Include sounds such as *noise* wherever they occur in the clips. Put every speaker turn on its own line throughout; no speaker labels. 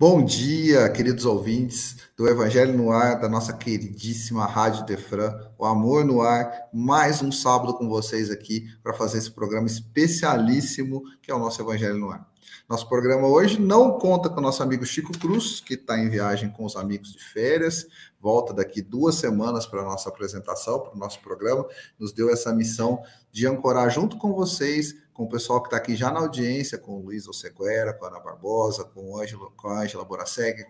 Bom dia, queridos ouvintes do Evangelho no Ar, da nossa queridíssima Rádio Defran, o Amor no Ar, mais um sábado com vocês aqui para fazer esse programa especialíssimo que é o nosso Evangelho no Ar. Nosso programa hoje não conta com nosso amigo Chico Cruz, que está em viagem com os amigos de férias, volta daqui duas semanas para a nossa apresentação, para o nosso programa, nos deu essa missão de ancorar junto com vocês com o pessoal que está aqui já na audiência, com o Luiz Oseguera, com a Ana Barbosa, com, o Ângelo, com a Ângela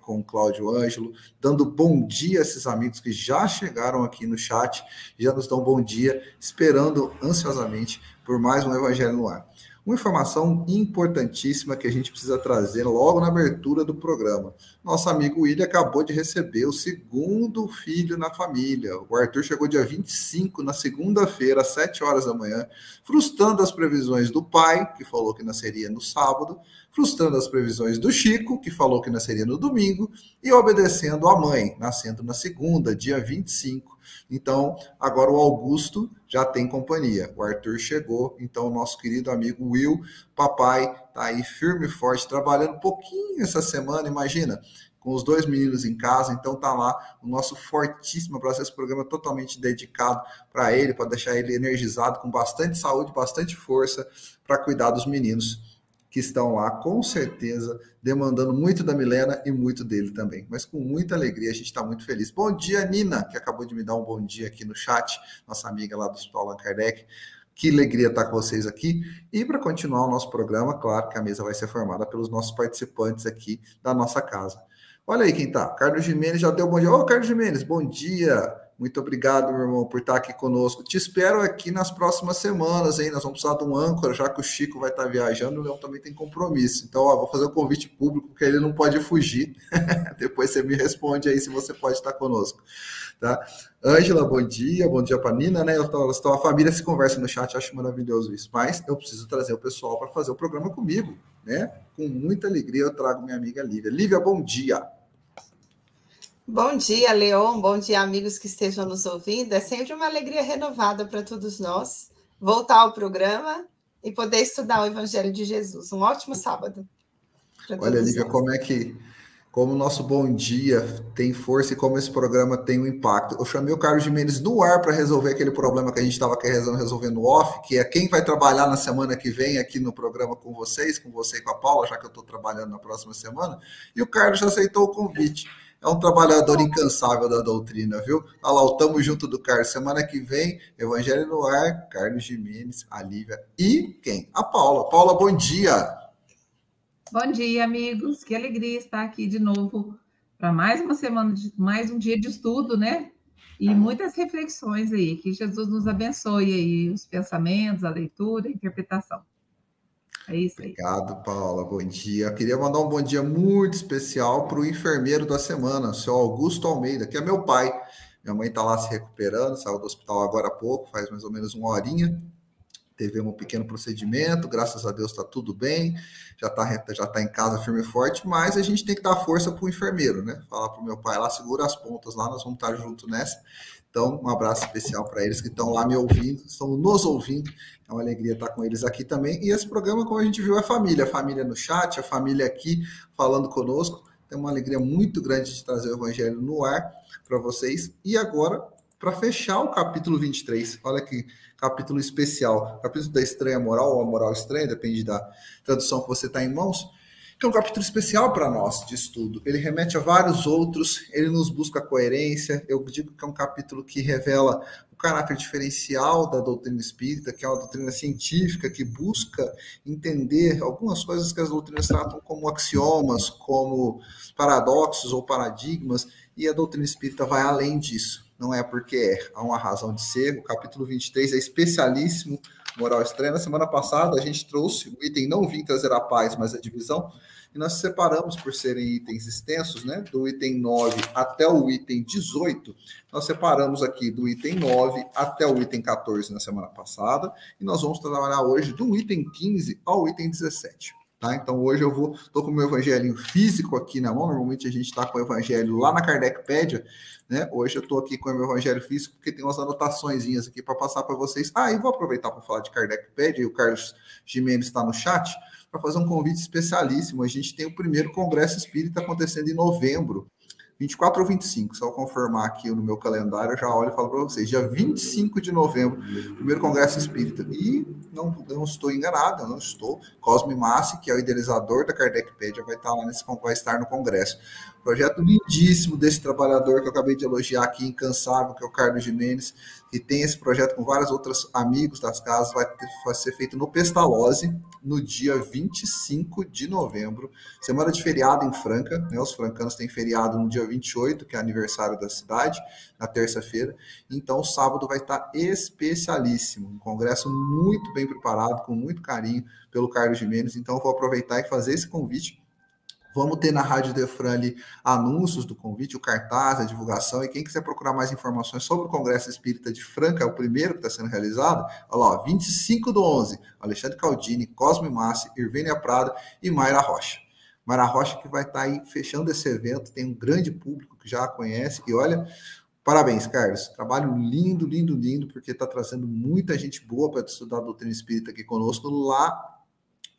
com o Cláudio Ângelo, dando bom dia a esses amigos que já chegaram aqui no chat, já nos dão bom dia, esperando ansiosamente por mais um Evangelho no Ar. Uma informação importantíssima que a gente precisa trazer logo na abertura do programa. Nosso amigo William acabou de receber o segundo filho na família. O Arthur chegou dia 25, na segunda-feira, às 7 horas da manhã, frustrando as previsões do pai, que falou que nasceria no sábado, frustrando as previsões do Chico, que falou que nasceria no domingo, e obedecendo a mãe, nascendo na segunda, dia 25 então, agora o Augusto já tem companhia. O Arthur chegou, então o nosso querido amigo Will, papai, tá aí firme e forte, trabalhando um pouquinho essa semana, imagina, com os dois meninos em casa, então tá lá o nosso fortíssimo abraço, esse programa totalmente dedicado para ele, para deixar ele energizado, com bastante saúde, bastante força, para cuidar dos meninos que estão lá, com certeza, demandando muito da Milena e muito dele também. Mas com muita alegria, a gente está muito feliz. Bom dia, Nina, que acabou de me dar um bom dia aqui no chat, nossa amiga lá do Hospital Allan Kardec. Que alegria estar com vocês aqui. E para continuar o nosso programa, claro que a mesa vai ser formada pelos nossos participantes aqui da nossa casa. Olha aí quem tá. Carlos Jimenez já deu bom dia. Ô, Carlos Jimenez, bom dia. Muito obrigado, meu irmão, por estar aqui conosco. Te espero aqui nas próximas semanas, hein? Nós vamos precisar de um âncora, já que o Chico vai estar viajando, o Leão também tem compromisso. Então, ó, vou fazer o um convite público, porque ele não pode fugir. *laughs* Depois você me responde aí se você pode estar conosco. Tá? Ângela, bom dia, bom dia para Nina, né? Então, a família se conversa no chat, acho maravilhoso isso. Mas eu preciso trazer o pessoal para fazer o programa comigo, né? Com muita alegria eu trago minha amiga Lívia. Lívia, bom dia.
Bom dia, Leon. Bom dia, amigos que estejam nos ouvindo. É sempre uma alegria renovada para todos nós voltar ao programa e poder estudar o Evangelho de Jesus. Um ótimo sábado.
Olha, Lívia, nós. como é que como o nosso bom dia tem força e como esse programa tem um impacto. Eu chamei o Carlos Jimenez no ar para resolver aquele problema que a gente estava resolvendo off, que é quem vai trabalhar na semana que vem aqui no programa com vocês, com você e com a Paula, já que eu estou trabalhando na próxima semana. E o Carlos já aceitou o convite é um trabalhador incansável da doutrina, viu? Olha lá, o Tamo Junto do Carlos. Semana que vem, Evangelho no Ar, Carlos Jimenez, a Lívia e quem? A Paula. Paula, bom dia.
Bom dia, amigos. Que alegria estar aqui de novo para mais uma semana, mais um dia de estudo, né? E muitas reflexões aí. Que Jesus nos abençoe aí os pensamentos, a leitura, a interpretação. É isso aí.
Obrigado, Paula. Bom dia. Queria mandar um bom dia muito especial para o enfermeiro da semana, o seu Augusto Almeida, que é meu pai. Minha mãe está lá se recuperando, saiu do hospital agora há pouco, faz mais ou menos uma horinha. Teve um pequeno procedimento, graças a Deus está tudo bem, já está já tá em casa firme e forte, mas a gente tem que dar força para o enfermeiro, né? Falar para o meu pai lá, segura as pontas lá, nós vamos estar junto nessa. Então, um abraço especial para eles que estão lá me ouvindo, estão nos ouvindo. É uma alegria estar com eles aqui também. E esse programa, como a gente viu, é família. A família no chat, a família aqui falando conosco. Tem uma alegria muito grande de trazer o Evangelho no ar para vocês. E agora, para fechar o capítulo 23, olha que capítulo especial. Capítulo da estranha moral ou a moral estranha, depende da tradução que você está em mãos que é um capítulo especial para nós de estudo. Ele remete a vários outros, ele nos busca coerência. Eu digo que é um capítulo que revela o caráter diferencial da doutrina espírita, que é uma doutrina científica que busca entender algumas coisas que as doutrinas tratam como axiomas, como paradoxos ou paradigmas, e a doutrina espírita vai além disso. Não é porque é, há uma razão de ser. O capítulo 23 é especialíssimo moral estranha. Na semana passada, a gente trouxe o item não vim trazer a paz, mas a divisão. E nós separamos por serem itens extensos, né? Do item 9 até o item 18, nós separamos aqui do item 9 até o item 14 na semana passada, e nós vamos trabalhar hoje do item 15 ao item 17. Tá? Então hoje eu vou, estou com o meu evangelho físico aqui na mão. Normalmente a gente está com o evangelho lá na Kardecpédia, né? Hoje eu estou aqui com o evangelho físico porque tem umas anotações aqui para passar para vocês. Ah, e vou aproveitar para falar de Kardecpédia, e o Carlos Gimenez está no chat, para fazer um convite especialíssimo. A gente tem o primeiro Congresso Espírita acontecendo em novembro. 24 ou 25, só confirmar aqui no meu calendário, eu já olho e falo para vocês, dia 25 de novembro, primeiro Congresso Espírita. E não, não estou enganado, não estou. Cosme Massi, que é o idealizador da Kardecpedia, vai estar lá nesse vai estar no Congresso. Projeto lindíssimo desse trabalhador que eu acabei de elogiar aqui, incansável, que é o Carlos Jimenez, que tem esse projeto com vários outros amigos das casas, vai, ter, vai ser feito no Pestalozzi, no dia 25 de novembro, semana de feriado em Franca, né? Os francanos têm feriado no dia 28, que é aniversário da cidade, na terça-feira. Então, sábado vai estar especialíssimo, um congresso muito bem preparado, com muito carinho pelo Carlos Jimenez. Então, eu vou aproveitar e fazer esse convite Vamos ter na Rádio Defran ali anúncios do convite, o cartaz, a divulgação. E quem quiser procurar mais informações sobre o Congresso Espírita de Franca, é o primeiro que está sendo realizado, olha lá, ó, 25 do 11, Alexandre Caldini, Cosme Massi, Irvênia Prada e Mayra Rocha. Mayra Rocha que vai estar tá aí fechando esse evento, tem um grande público que já a conhece. E olha, Parabéns, Carlos. Trabalho lindo, lindo, lindo, porque está trazendo muita gente boa para estudar a doutrina espírita aqui conosco lá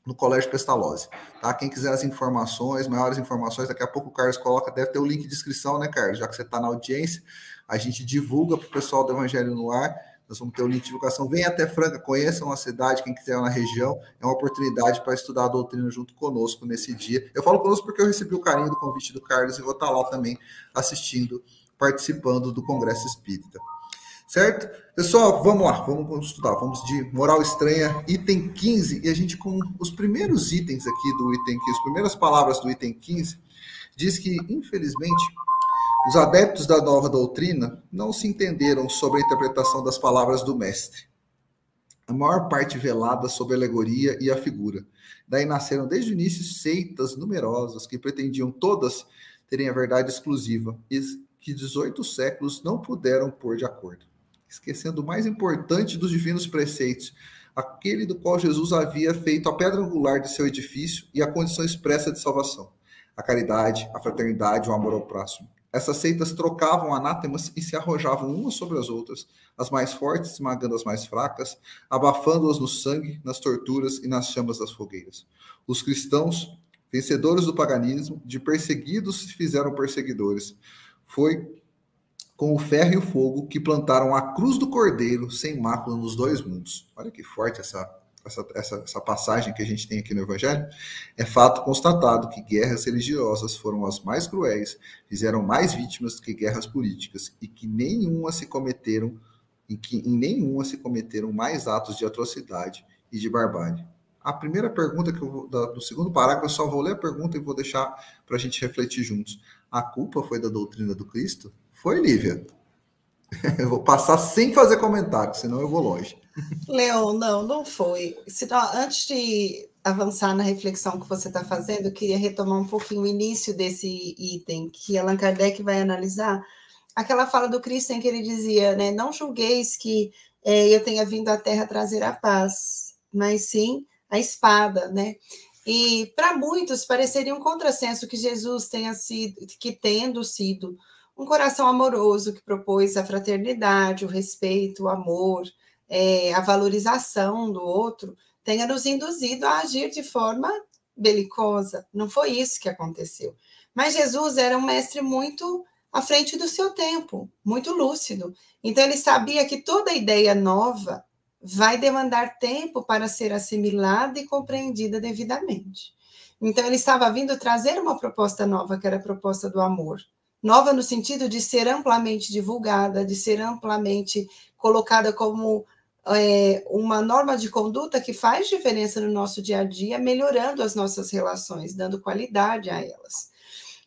no Colégio Pestalozzi, tá? Quem quiser as informações, maiores informações, daqui a pouco o Carlos coloca, deve ter o link de inscrição, né, Carlos? Já que você está na audiência, a gente divulga para o pessoal do Evangelho no Ar, nós vamos ter o link de divulgação. Venha até Franca, conheçam a cidade, quem quiser na região, é uma oportunidade para estudar a doutrina junto conosco nesse dia. Eu falo conosco porque eu recebi o carinho do convite do Carlos e vou estar lá também assistindo, participando do Congresso Espírita. Certo? Pessoal, vamos lá, vamos estudar. Vamos de moral estranha, item 15. E a gente, com os primeiros itens aqui do item 15, as primeiras palavras do item 15, diz que, infelizmente, os adeptos da nova doutrina não se entenderam sobre a interpretação das palavras do mestre. A maior parte velada sobre a alegoria e a figura. Daí nasceram desde o início seitas numerosas que pretendiam todas terem a verdade exclusiva e que 18 séculos não puderam pôr de acordo esquecendo o mais importante dos divinos preceitos, aquele do qual Jesus havia feito a pedra angular de seu edifício e a condição expressa de salvação: a caridade, a fraternidade, o amor ao próximo. Essas seitas trocavam anátemas e se arrojavam umas sobre as outras, as mais fortes esmagando as mais fracas, abafando-as no sangue, nas torturas e nas chamas das fogueiras. Os cristãos, vencedores do paganismo, de perseguidos se fizeram perseguidores. Foi com o ferro e o fogo que plantaram a cruz do cordeiro sem mácula nos dois mundos. Olha que forte essa, essa, essa, essa passagem que a gente tem aqui no Evangelho. É fato constatado que guerras religiosas foram as mais cruéis, fizeram mais vítimas que guerras políticas e que nenhuma se cometeram e que em nenhuma se cometeram mais atos de atrocidade e de barbárie. A primeira pergunta que eu vou, da, do segundo parágrafo, eu só vou ler a pergunta e vou deixar para a gente refletir juntos. A culpa foi da doutrina do Cristo? Foi, Lívia. *laughs* Eu vou passar sem fazer comentário, senão eu vou longe.
Leon, não, não foi. Antes de avançar na reflexão que você está fazendo, eu queria retomar um pouquinho o início desse item que Allan Kardec vai analisar. Aquela fala do Cristo em que ele dizia, né? Não julgueis que é, eu tenha vindo à Terra trazer a paz, mas sim a espada, né? E para muitos pareceria um contrassenso que Jesus tenha sido, que tendo sido um coração amoroso que propôs a fraternidade, o respeito, o amor, é, a valorização do outro, tenha nos induzido a agir de forma belicosa. Não foi isso que aconteceu. Mas Jesus era um mestre muito à frente do seu tempo, muito lúcido. Então ele sabia que toda ideia nova vai demandar tempo para ser assimilada e compreendida devidamente. Então ele estava vindo trazer uma proposta nova, que era a proposta do amor nova no sentido de ser amplamente divulgada, de ser amplamente colocada como é, uma norma de conduta que faz diferença no nosso dia a dia, melhorando as nossas relações, dando qualidade a elas.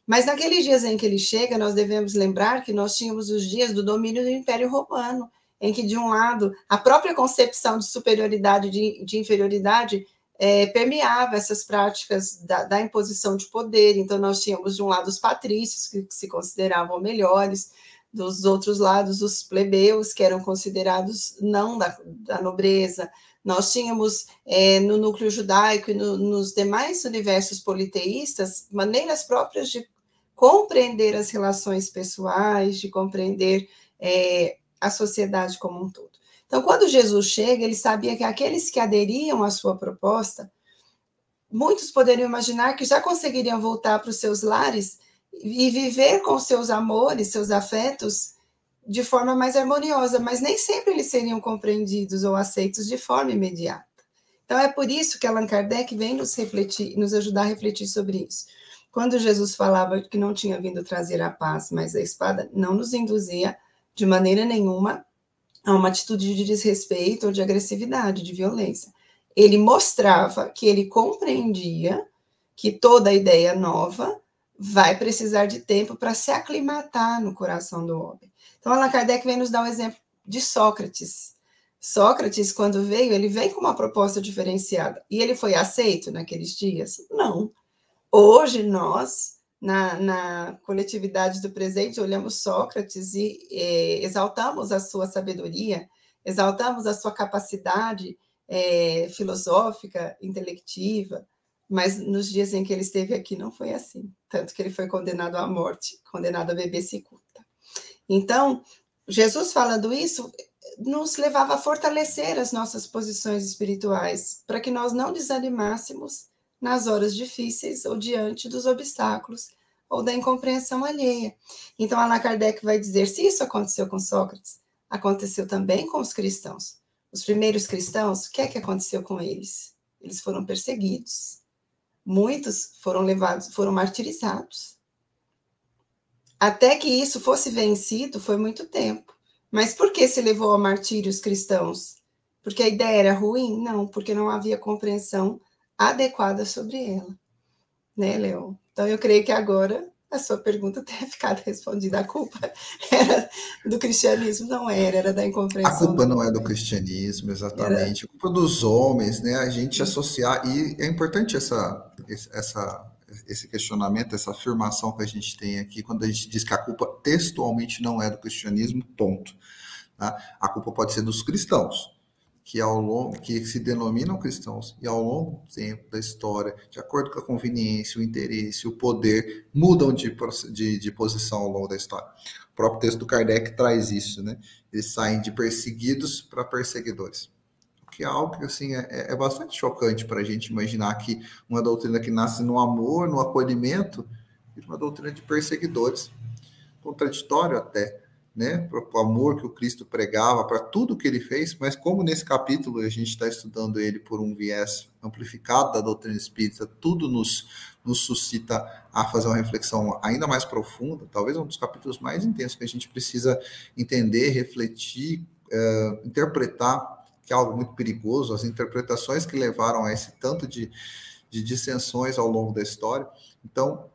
Mas naqueles dias em que ele chega, nós devemos lembrar que nós tínhamos os dias do domínio do Império Romano, em que, de um lado, a própria concepção de superioridade, de, de inferioridade, é, permeava essas práticas da, da, imposição de poder. Então, nós tínhamos, de um lado, os patrícios, que, se consideravam melhores, dos outros lados, os plebeus, que eram considerados não da, da nobreza. Nós tínhamos é, no núcleo judaico e no, nos demais universos politeístas maneiras próprias de compreender as relações pessoais, de compreender é, a sociedade como um todo. Então, quando Jesus chega, ele sabia que aqueles que aderiam à sua proposta, muitos poderiam imaginar que já conseguiriam voltar para os seus lares e viver com seus amores, seus afetos, de forma mais harmoniosa, mas nem sempre eles seriam compreendidos ou aceitos de forma imediata. Então, é por isso que Allan Kardec vem nos, refletir, nos ajudar a refletir sobre isso. Quando Jesus falava que não tinha vindo trazer a paz, mas a espada, não nos induzia de maneira nenhuma a uma atitude de desrespeito ou de agressividade, de violência. Ele mostrava que ele compreendia que toda ideia nova vai precisar de tempo para se aclimatar no coração do homem. Então, Allan Kardec vem nos dar um exemplo de Sócrates. Sócrates, quando veio, ele vem com uma proposta diferenciada. E ele foi aceito naqueles dias? Não. Hoje, nós na, na, coletividade do presente, olhamos Sócrates e é, exaltamos a sua sabedoria, exaltamos a sua capacidade é, filosófica, intelectiva, mas nos dias em que ele esteve aqui não foi assim, tanto que ele foi condenado à morte, condenado a beber cicuta. Então, Jesus falando isso nos levava a fortalecer as nossas posições espirituais, para que nós não desanimássemos nas horas difíceis ou diante dos obstáculos ou da incompreensão alheia. Então, Allan Kardec vai dizer: se isso aconteceu com Sócrates, aconteceu também com os cristãos. Os primeiros cristãos, o que é que aconteceu com eles? Eles foram perseguidos. Muitos foram levados, foram martirizados. Até que isso fosse vencido, foi muito tempo. Mas por que se levou ao martírio os cristãos? Porque a ideia era ruim? Não, porque não havia compreensão adequada sobre ela. Né, Leon? Então, eu creio que agora a sua pergunta *laughs* tenha ficado respondida. A culpa *laughs* era do cristianismo, não era, era da incompreensão.
A culpa não é do cristianismo, exatamente. Era... A culpa dos homens, né? A gente associar. E é importante essa, essa, esse questionamento, essa afirmação que a gente tem aqui, quando a gente diz que a culpa textualmente não é do cristianismo, ponto. Tá? A culpa pode ser dos cristãos que ao longo que se denominam cristãos e ao longo do tempo da história, de acordo com a conveniência, o interesse, o poder, mudam de, de, de posição ao longo da história. O próprio texto do Kardec traz isso, né? Eles saem de perseguidos para perseguidores. O que é algo que assim, é, é bastante chocante para a gente imaginar que uma doutrina que nasce no amor, no acolhimento, vira uma doutrina de perseguidores. Contraditório até né, para o amor que o Cristo pregava, para tudo que ele fez, mas como nesse capítulo a gente está estudando ele por um viés amplificado da doutrina espírita, tudo nos, nos suscita a fazer uma reflexão ainda mais profunda, talvez um dos capítulos mais intensos que a gente precisa entender, refletir, é, interpretar, que é algo muito perigoso, as interpretações que levaram a esse tanto de, de dissensões ao longo da história. Então,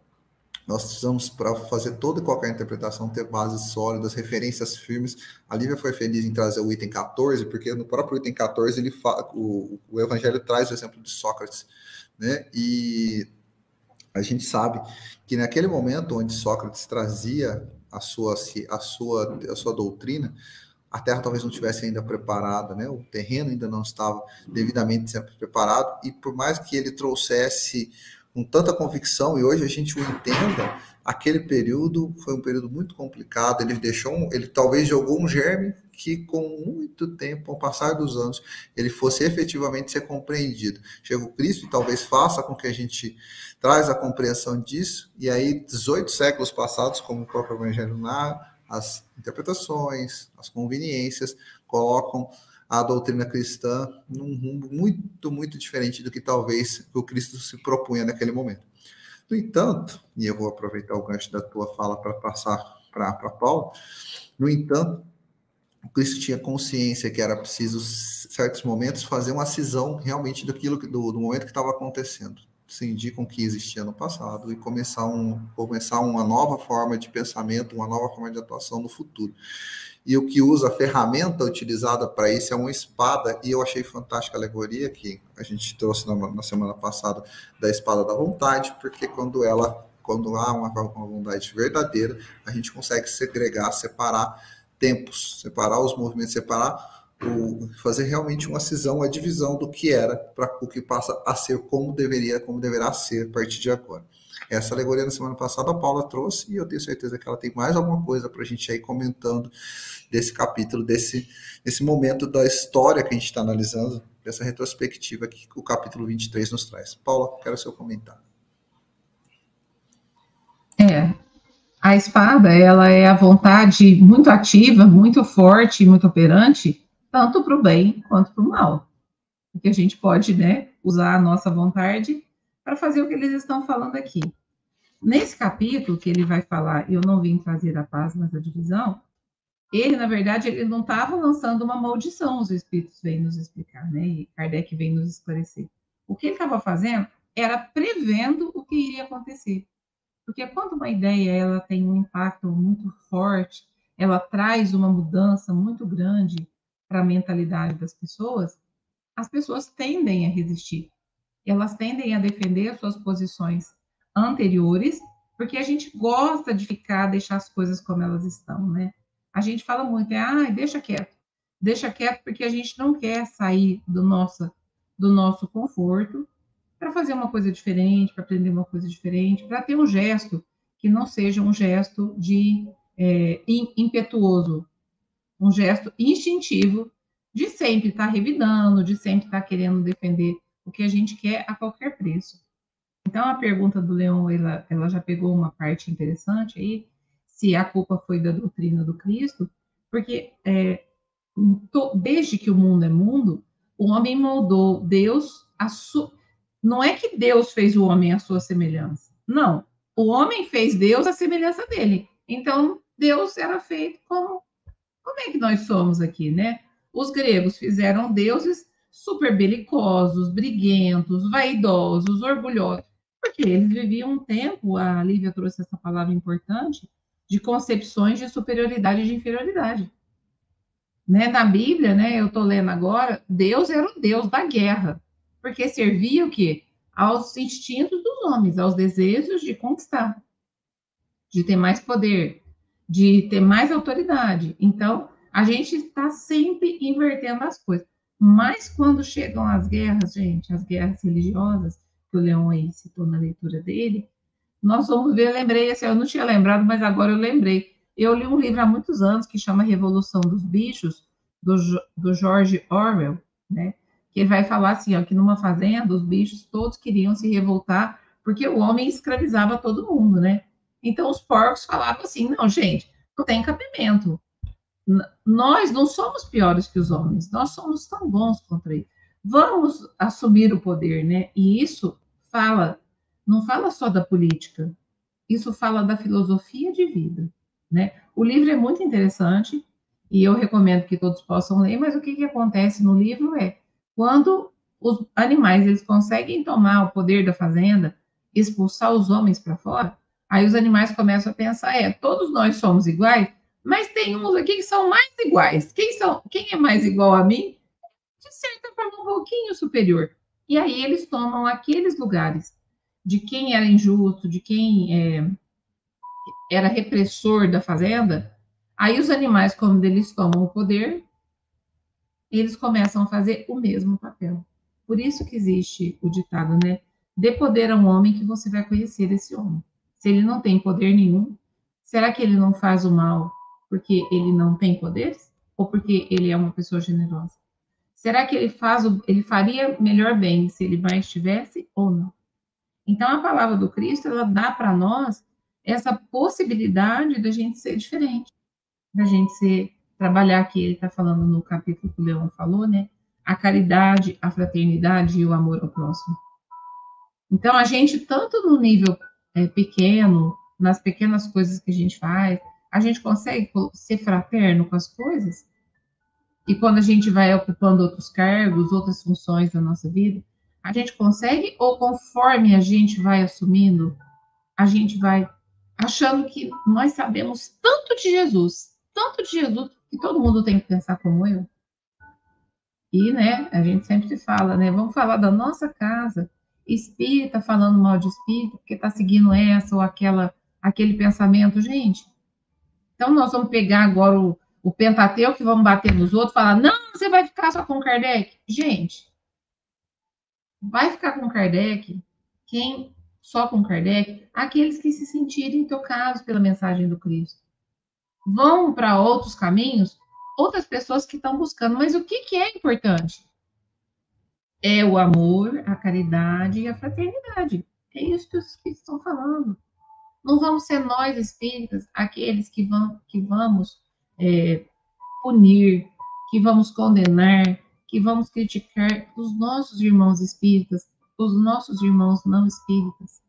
nós precisamos, para fazer toda e qualquer interpretação, ter bases sólidas, referências firmes. A Lívia foi feliz em trazer o item 14, porque no próprio item 14 ele fala, o, o Evangelho traz o exemplo de Sócrates, né? E a gente sabe que naquele momento onde Sócrates trazia a sua, a sua, a sua doutrina, a terra talvez não tivesse ainda preparada, né? O terreno ainda não estava devidamente sempre preparado e por mais que ele trouxesse com tanta convicção e hoje a gente o entenda, aquele período foi um período muito complicado. Ele deixou, ele talvez jogou um germe que com muito tempo, ao passar dos anos, ele fosse efetivamente ser compreendido. Chega o Cristo e talvez faça com que a gente traz a compreensão disso, e aí 18 séculos passados, como o próprio Evangelho narra, as interpretações, as conveniências colocam a doutrina cristã num rumo muito, muito diferente do que talvez o Cristo se propunha naquele momento. No entanto, e eu vou aproveitar o gancho da tua fala para passar para Paulo, no entanto, o Cristo tinha consciência que era preciso, em certos momentos, fazer uma cisão realmente daquilo do, do momento que estava acontecendo, cindir com o que existia no passado e começar, um, começar uma nova forma de pensamento, uma nova forma de atuação no futuro. E o que usa a ferramenta utilizada para isso é uma espada, e eu achei fantástica a alegoria que a gente trouxe na, na, semana passada da espada da vontade, porque quando ela, quando há uma, uma vontade verdadeira, a gente consegue segregar, separar tempos, separar os movimentos, separar o, fazer realmente uma cisão, uma divisão do que era para o que passa a ser como deveria, como deverá ser a partir de agora. Essa alegoria na semana passada a Paula trouxe e eu tenho certeza que ela tem mais alguma coisa para a gente aí comentando desse capítulo, desse, desse momento da história que a gente está analisando, dessa retrospectiva que o capítulo 23 nos traz. Paula, quero seu comentário.
É, a espada, ela é a vontade muito ativa, muito forte, muito operante, tanto para o bem quanto para o mal. Porque a gente pode, né, usar a nossa vontade para fazer o que eles estão falando aqui. Nesse capítulo que ele vai falar, eu não vim trazer a paz, mas a divisão, ele, na verdade, ele não estava lançando uma maldição, os espíritos vêm nos explicar, né? E Kardec vem nos esclarecer. O que ele estava fazendo era prevendo o que iria acontecer. Porque quando uma ideia ela tem um impacto muito forte, ela traz uma mudança muito grande para a mentalidade das pessoas, as pessoas tendem a resistir elas tendem a defender suas posições anteriores, porque a gente gosta de ficar, deixar as coisas como elas estão, né? A gente fala muito, é, ah, deixa quieto, deixa quieto, porque a gente não quer sair do nosso, do nosso conforto para fazer uma coisa diferente, para aprender uma coisa diferente, para ter um gesto que não seja um gesto de é, impetuoso, um gesto instintivo de sempre estar tá revidando, de sempre estar tá querendo defender o que a gente quer a qualquer preço. Então, a pergunta do Leão, ela, ela já pegou uma parte interessante aí, se a culpa foi da doutrina do Cristo, porque é, desde que o mundo é mundo, o homem moldou Deus a su... Não é que Deus fez o homem à sua semelhança. Não. O homem fez Deus à semelhança dele. Então, Deus era feito como. Como é que nós somos aqui, né? Os gregos fizeram deuses super belicosos, briguentos, vaidosos, orgulhosos, porque eles viviam um tempo, a Lívia trouxe essa palavra importante, de concepções de superioridade e de inferioridade. Né? Na Bíblia, né, eu estou lendo agora, Deus era o Deus da guerra, porque servia o quê? Aos instintos dos homens, aos desejos de conquistar, de ter mais poder, de ter mais autoridade. Então, a gente está sempre invertendo as coisas. Mas quando chegam as guerras, gente, as guerras religiosas, que o Leão aí citou na leitura dele, nós vamos ver, eu lembrei, assim, eu não tinha lembrado, mas agora eu lembrei. Eu li um livro há muitos anos que chama Revolução dos Bichos, do, do George Orwell, né? Que ele vai falar assim, ó, que numa fazenda os bichos todos queriam se revoltar porque o homem escravizava todo mundo, né? Então os porcos falavam assim, não, gente, não tem cabimento nós não somos piores que os homens, nós somos tão bons contra eles. Vamos assumir o poder, né? E isso fala, não fala só da política, isso fala da filosofia de vida, né? O livro é muito interessante e eu recomendo que todos possam ler, mas o que, que acontece no livro é quando os animais eles conseguem tomar o poder da fazenda, expulsar os homens para fora, aí os animais começam a pensar, é, todos nós somos iguais, mas tem uns aqui que são mais iguais. Quem, são, quem é mais igual a mim? De certa forma, um pouquinho superior. E aí eles tomam aqueles lugares de quem era injusto, de quem é, era repressor da fazenda. Aí os animais, quando eles tomam o poder, eles começam a fazer o mesmo papel. Por isso que existe o ditado, né? Dê poder a um homem que você vai conhecer esse homem. Se ele não tem poder nenhum, será que ele não faz o mal porque ele não tem poderes ou porque ele é uma pessoa generosa? Será que ele faz o, ele faria melhor bem se ele mais tivesse ou não? Então a palavra do Cristo ela dá para nós essa possibilidade da gente ser diferente, da gente ser trabalhar aqui ele está falando no capítulo que o Leão falou, né? A caridade, a fraternidade e o amor ao próximo. Então a gente tanto no nível é, pequeno, nas pequenas coisas que a gente faz, a gente consegue ser fraterno com as coisas? E quando a gente vai ocupando outros cargos, outras funções da nossa vida, a gente consegue ou conforme a gente vai assumindo, a gente vai achando que nós sabemos tanto de Jesus, tanto de Jesus que todo mundo tem que pensar como eu. E, né, a gente sempre fala, né, vamos falar da nossa casa, espírita falando mal de espírito, porque está seguindo essa ou aquela, aquele pensamento, gente. Então, nós vamos pegar agora o, o Pentateuco e vamos bater nos outros, falar, não, você vai ficar só com Kardec. Gente, vai ficar com Kardec quem só com Kardec? Aqueles que se sentirem tocados pela mensagem do Cristo. Vão para outros caminhos outras pessoas que estão buscando. Mas o que, que é importante? É o amor, a caridade e a fraternidade. É isso que estão falando. Não vamos ser nós, espíritas, aqueles que, vão, que vamos é, punir, que vamos condenar, que vamos criticar os nossos irmãos espíritas, os nossos irmãos não espíritas.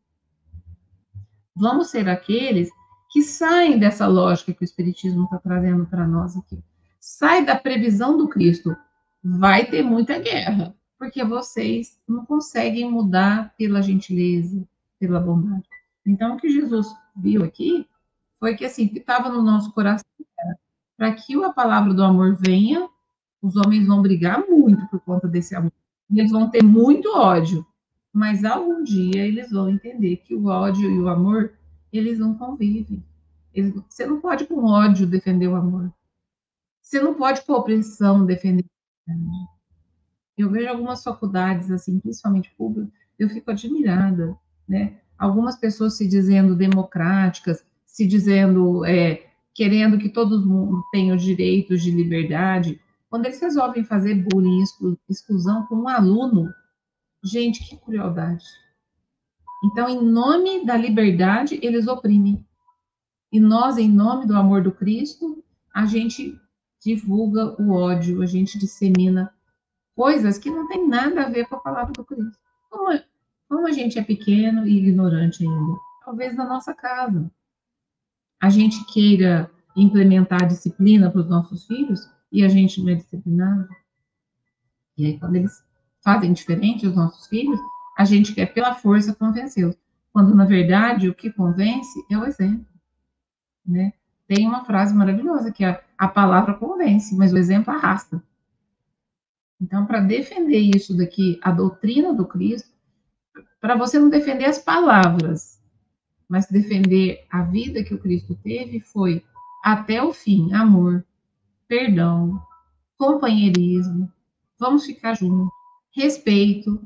Vamos ser aqueles que saem dessa lógica que o Espiritismo está trazendo para nós aqui sai da previsão do Cristo, vai ter muita guerra, porque vocês não conseguem mudar pela gentileza, pela bondade. Então, o que Jesus viu aqui foi que, assim, que estava no nosso coração, para que a palavra do amor venha, os homens vão brigar muito por conta desse amor. E eles vão ter muito ódio, mas algum dia eles vão entender que o ódio e o amor, eles não convivem. Eles, você não pode com ódio defender o amor. Você não pode, por opressão, defender. Eu vejo algumas faculdades, assim, principalmente públicas, eu fico admirada, né? Algumas pessoas se dizendo democráticas, se dizendo, é, querendo que todo mundo tenha os direitos de liberdade, quando eles resolvem fazer bullying, exclusão com um aluno, gente, que crueldade. Então, em nome da liberdade, eles oprimem. E nós, em nome do amor do Cristo, a gente divulga o ódio, a gente dissemina coisas que não tem nada a ver com a palavra do Cristo. Como, como a gente é pequeno e ignorante ainda? Talvez na nossa casa. A gente queira implementar disciplina para os nossos filhos e a gente não é disciplinado. E aí, quando eles fazem diferente os nossos filhos, a gente quer, pela força, convencê-los. Quando, na verdade, o que convence é o exemplo. Né? Tem uma frase maravilhosa que é a palavra convence, mas o exemplo arrasta. Então, para defender isso daqui, a doutrina do Cristo, para você não defender as palavras, mas defender a vida que o Cristo teve, foi até o fim, amor, perdão, companheirismo, vamos ficar juntos, respeito.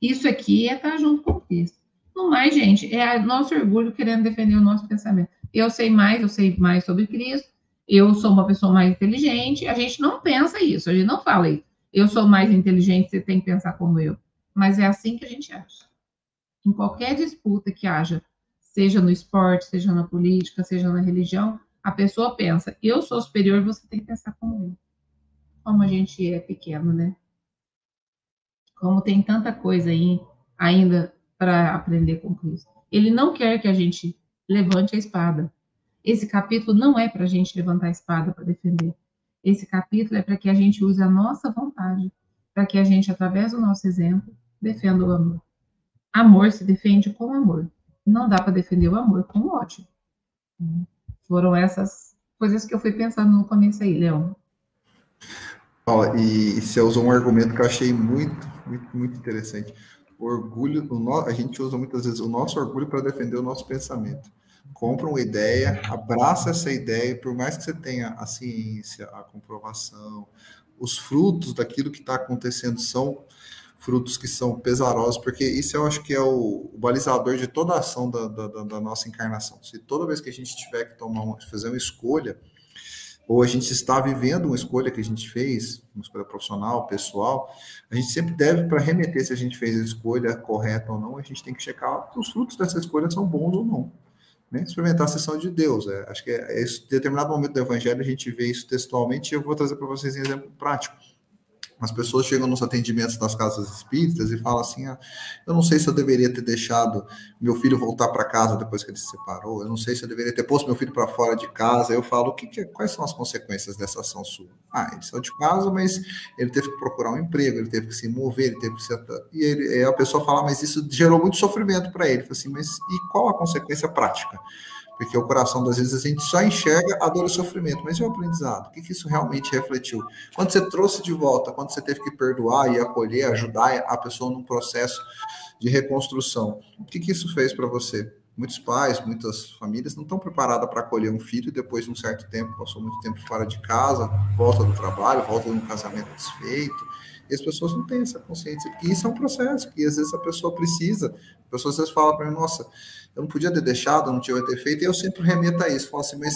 Isso aqui é estar junto com o Cristo. No mais, gente, é nosso orgulho querendo defender o nosso pensamento eu sei mais, eu sei mais sobre Cristo, eu sou uma pessoa mais inteligente. A gente não pensa isso, a gente não fala isso. Eu sou mais inteligente, você tem que pensar como eu. Mas é assim que a gente acha. Em qualquer disputa que haja, seja no esporte, seja na política, seja na religião, a pessoa pensa, eu sou superior, você tem que pensar como eu. Como a gente é pequeno, né? Como tem tanta coisa aí ainda para aprender com Cristo. Ele não quer que a gente levante a espada. Esse capítulo não é para a gente levantar a espada para defender. Esse capítulo é para que a gente use a nossa vontade, para que a gente, através do nosso exemplo, defenda o amor. Amor se defende com amor. Não dá para defender o amor com ódio. Foram essas coisas que eu fui pensando no começo aí, Leão.
Oh, e você usou um argumento que eu achei muito, muito, muito interessante orgulho, a gente usa muitas vezes o nosso orgulho para defender o nosso pensamento. Compra uma ideia, abraça essa ideia, por mais que você tenha a ciência, a comprovação, os frutos daquilo que está acontecendo são frutos que são pesarosos, porque isso eu acho que é o, o balizador de toda a ação da, da, da, nossa encarnação. Se toda vez que a gente tiver que tomar uma, fazer uma escolha, ou a gente está vivendo uma escolha que a gente fez, uma escolha profissional, pessoal, a gente sempre deve, para remeter se a gente fez a escolha correta ou não, a gente tem que checar se os frutos dessa escolha são bons ou não. Né? Experimentar a sessão de Deus. É, acho que é, é, em determinado momento do Evangelho a gente vê isso textualmente e eu vou trazer para vocês um exemplo prático. As pessoas chegam nos atendimentos das casas espíritas e falam assim: ah, eu não sei se eu deveria ter deixado meu filho voltar para casa depois que ele se separou, eu não sei se eu deveria ter posto meu filho para fora de casa. Eu falo: o que, que, quais são as consequências dessa ação sua? Ah, ele saiu de casa, mas ele teve que procurar um emprego, ele teve que se mover, ele teve que se. E ele, a pessoa fala: mas isso gerou muito sofrimento para ele. Eu assim: mas e qual a consequência prática? Porque o coração, das vezes, a gente só enxerga a dor e o sofrimento, mas e o aprendizado? O que, que isso realmente refletiu? Quando você trouxe de volta, quando você teve que perdoar e acolher, ajudar a pessoa num processo de reconstrução, o que, que isso fez para você? Muitos pais, muitas famílias não estão preparadas para acolher um filho depois de um certo tempo, passou muito tempo fora de casa, volta do trabalho, volta de um casamento desfeito. E as pessoas não têm essa consciência. E isso é um processo que às vezes a pessoa precisa. A pessoa às vezes fala para mim, nossa, eu não podia ter deixado, não tinha ter feito, e eu sempre remeto a isso. Falo assim, mas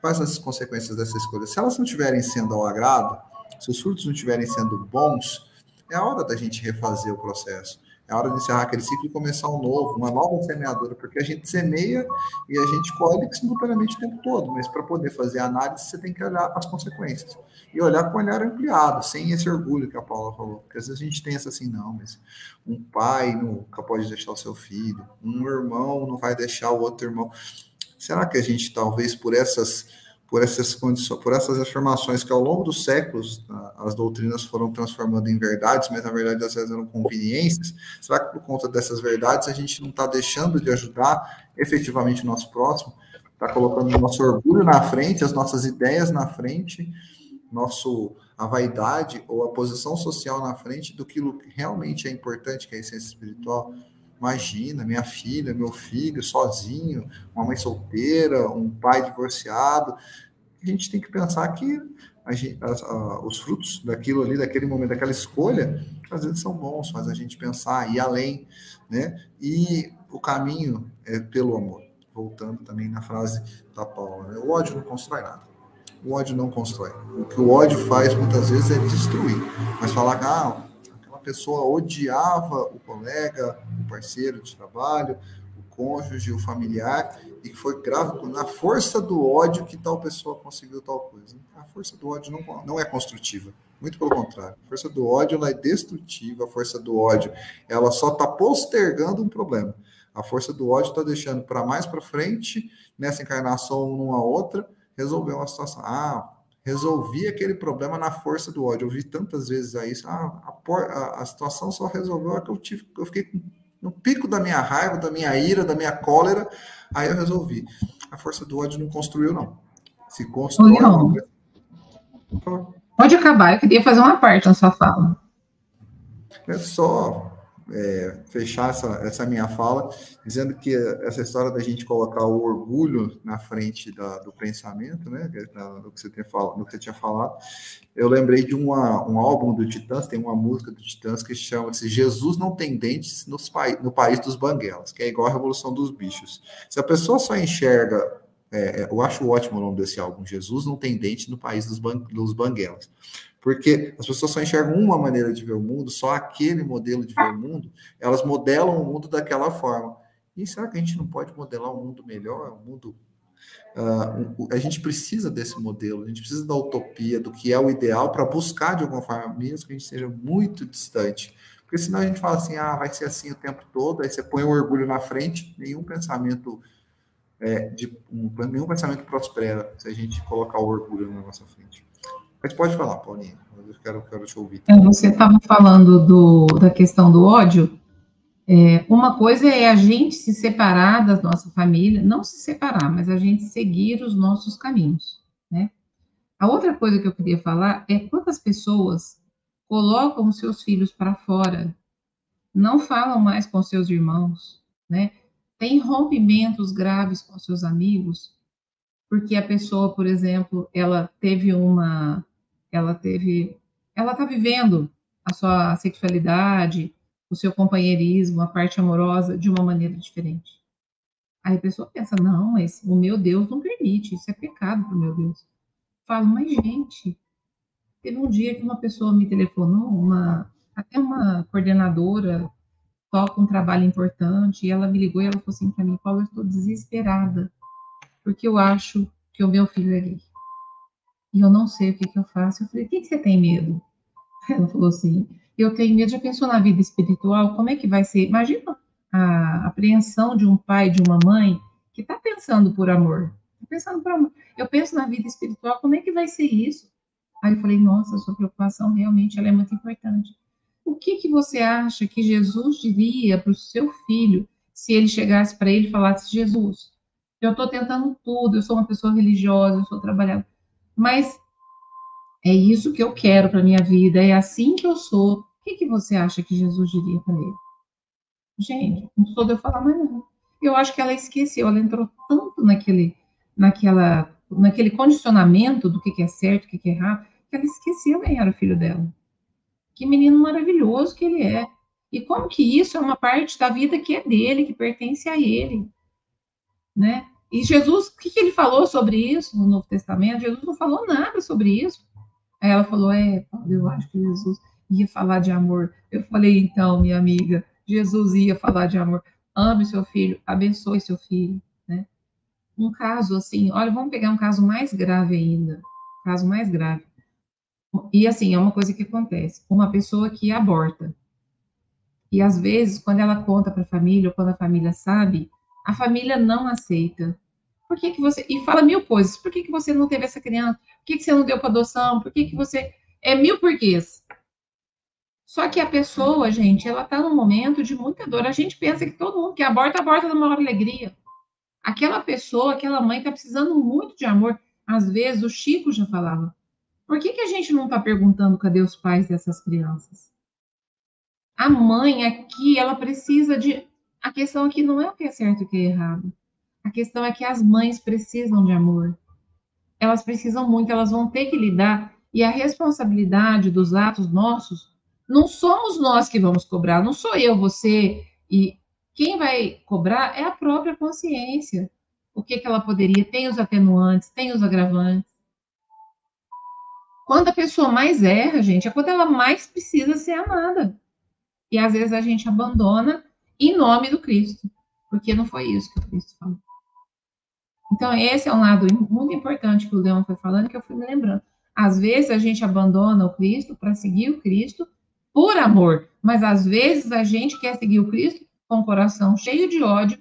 quais as consequências dessa escolha? Se elas não estiverem sendo ao agrado, se os frutos não estiverem sendo bons, é a hora da gente refazer o processo. É hora de encerrar aquele ciclo e começar um novo, uma nova semeadura, porque a gente semeia e a gente colhe simultaneamente o tempo todo, mas para poder fazer a análise, você tem que olhar as consequências. E olhar com o olhar ampliado, sem esse orgulho que a Paula falou. Porque às vezes a gente essa assim, não, mas um pai nunca pode deixar o seu filho, um irmão não vai deixar o outro irmão. Será que a gente, talvez, por essas por essas condições, por essas afirmações que ao longo dos séculos as doutrinas foram transformando em verdades, mas na verdade às vezes eram conveniências. Será que por conta dessas verdades a gente não está deixando de ajudar efetivamente o nosso próximo? Está colocando o nosso orgulho na frente, as nossas ideias na frente, nosso a vaidade ou a posição social na frente do que realmente é importante, que é a essência espiritual. Imagina, minha filha, meu filho sozinho, uma mãe solteira, um pai divorciado. A gente tem que pensar que gente, a, os frutos daquilo ali, daquele momento, daquela escolha, às vezes são bons, faz a gente pensar, ir além, né? E o caminho é pelo amor. Voltando também na frase da Paula, né? o ódio não constrói nada. O ódio não constrói. O que o ódio faz muitas vezes é destruir. Mas falar ah, pessoa odiava o colega, o parceiro de trabalho, o cônjuge, o familiar, e que foi grave na força do ódio que tal pessoa conseguiu tal coisa. A força do ódio não, não é construtiva. Muito pelo contrário. A força do ódio ela é destrutiva, a força do ódio ela só está postergando um problema. A força do ódio está deixando para mais para frente, nessa encarnação numa outra, resolver uma situação. Ah, resolvi aquele problema na força do ódio. Eu vi tantas vezes a isso. Ah, a, a, situação só resolveu a que eu tive, eu fiquei no pico da minha raiva, da minha ira, da minha cólera, aí eu resolvi. A força do ódio não construiu, não. Se construiu. Não.
Pode acabar, eu queria fazer uma parte na sua fala.
É só é, fechar essa, essa minha fala, dizendo que essa história da gente colocar o orgulho na frente da, do pensamento, né, do que, você falado, do que você tinha falado, eu lembrei de uma, um álbum do Titãs, tem uma música do Titãs que chama-se Jesus não tem dentes nos, no país dos banguelas, que é igual a Revolução dos Bichos. Se a pessoa só enxerga é, é eu acho ótimo o nome desse álbum, Jesus não tem dente no país dos, ban dos banguelas. Porque as pessoas só enxergam uma maneira de ver o mundo, só aquele modelo de ver o mundo, elas modelam o mundo daquela forma. E será que a gente não pode modelar um mundo melhor, um mundo Uh, a gente precisa desse modelo, a gente precisa da utopia, do que é o ideal, para buscar de alguma forma, mesmo que a gente seja muito distante. Porque senão a gente fala assim, ah, vai ser assim o tempo todo, aí você põe o orgulho na frente, nenhum pensamento é, de um, nenhum pensamento prospera se a gente colocar o orgulho na nossa frente. Mas pode falar, Paulinha. Eu quero, quero te ouvir.
É, você estava falando do, da questão do ódio. É, uma coisa é a gente se separar da nossa família, não se separar, mas a gente seguir os nossos caminhos, né? A outra coisa que eu queria falar é quantas pessoas colocam seus filhos para fora, não falam mais com seus irmãos, né? Tem rompimentos graves com seus amigos, porque a pessoa, por exemplo, ela teve uma ela teve, ela está vivendo a sua sexualidade, o seu companheirismo, a parte amorosa de uma maneira diferente. Aí a pessoa pensa, não, mas o meu Deus não permite, isso é pecado para o meu Deus. Falo, mas gente, teve um dia que uma pessoa me telefonou, uma, até uma coordenadora toca um trabalho importante, e ela me ligou e ela falou assim para mim, Paulo, eu estou desesperada, porque eu acho que o meu filho é gay e eu não sei o que, que eu faço. Eu falei, o que, que você tem medo? *laughs* Ela falou assim, eu tenho medo, já pensou na vida espiritual, como é que vai ser? Imagina a apreensão de um pai, de uma mãe, que está pensando por amor. Tá pensando por amor. Eu penso na vida espiritual, como é que vai ser isso? Aí eu falei, nossa, sua preocupação realmente ela é muito importante. O que, que você acha que Jesus diria para o seu filho se ele chegasse para ele e falasse, Jesus, Eu estou tentando tudo, eu sou uma pessoa religiosa, eu sou trabalhadora, mas é isso que eu quero para minha vida, é assim que eu sou. O que, que você acha que Jesus diria para ele? Gente, não sou de eu falar mais não. Eu acho que ela esqueceu, ela entrou tanto naquele, naquela, naquele condicionamento do que, que é certo, o que, que é errado, que ela esqueceu quem era o filho dela. Que menino maravilhoso que ele é. E como que isso é uma parte da vida que é dele, que pertence a ele, né? E Jesus, o que, que ele falou sobre isso no Novo Testamento? Jesus não falou nada sobre isso. Aí ela falou, é, eu acho que Jesus ia falar de amor. Eu falei, então, minha amiga, Jesus ia falar de amor. Ame seu filho, abençoe seu filho, né? Um caso assim, olha, vamos pegar um caso mais grave ainda, caso mais grave. E assim, é uma coisa que acontece. Uma pessoa que aborta. E às vezes, quando ela conta para a família, ou quando a família sabe, a família não aceita. Por que, que você. E fala mil coisas. Por que, que você não teve essa criança? Por que, que você não deu para adoção? Por que, que você. É mil porquês. Só que a pessoa, gente, ela está num momento de muita dor. A gente pensa que todo mundo que aborta, aborta na maior alegria. Aquela pessoa, aquela mãe está precisando muito de amor. Às vezes, o Chico já falava. Por que, que a gente não está perguntando cadê os pais dessas crianças? A mãe aqui, ela precisa de. A questão aqui não é o que é certo e o que é errado. A questão é que as mães precisam de amor. Elas precisam muito, elas vão ter que lidar. E a responsabilidade dos atos nossos não somos nós que vamos cobrar, não sou eu, você. E quem vai cobrar é a própria consciência. O que, que ela poderia? Tem os atenuantes, tem os agravantes. Quando a pessoa mais erra, gente, é quando ela mais precisa ser amada. E às vezes a gente abandona em nome do Cristo, porque não foi isso que o Cristo falou. Então, esse é um lado muito importante que o Leão foi falando, que eu fui me lembrando. Às vezes a gente abandona o Cristo para seguir o Cristo por amor, mas às vezes a gente quer seguir o Cristo com o coração cheio de ódio,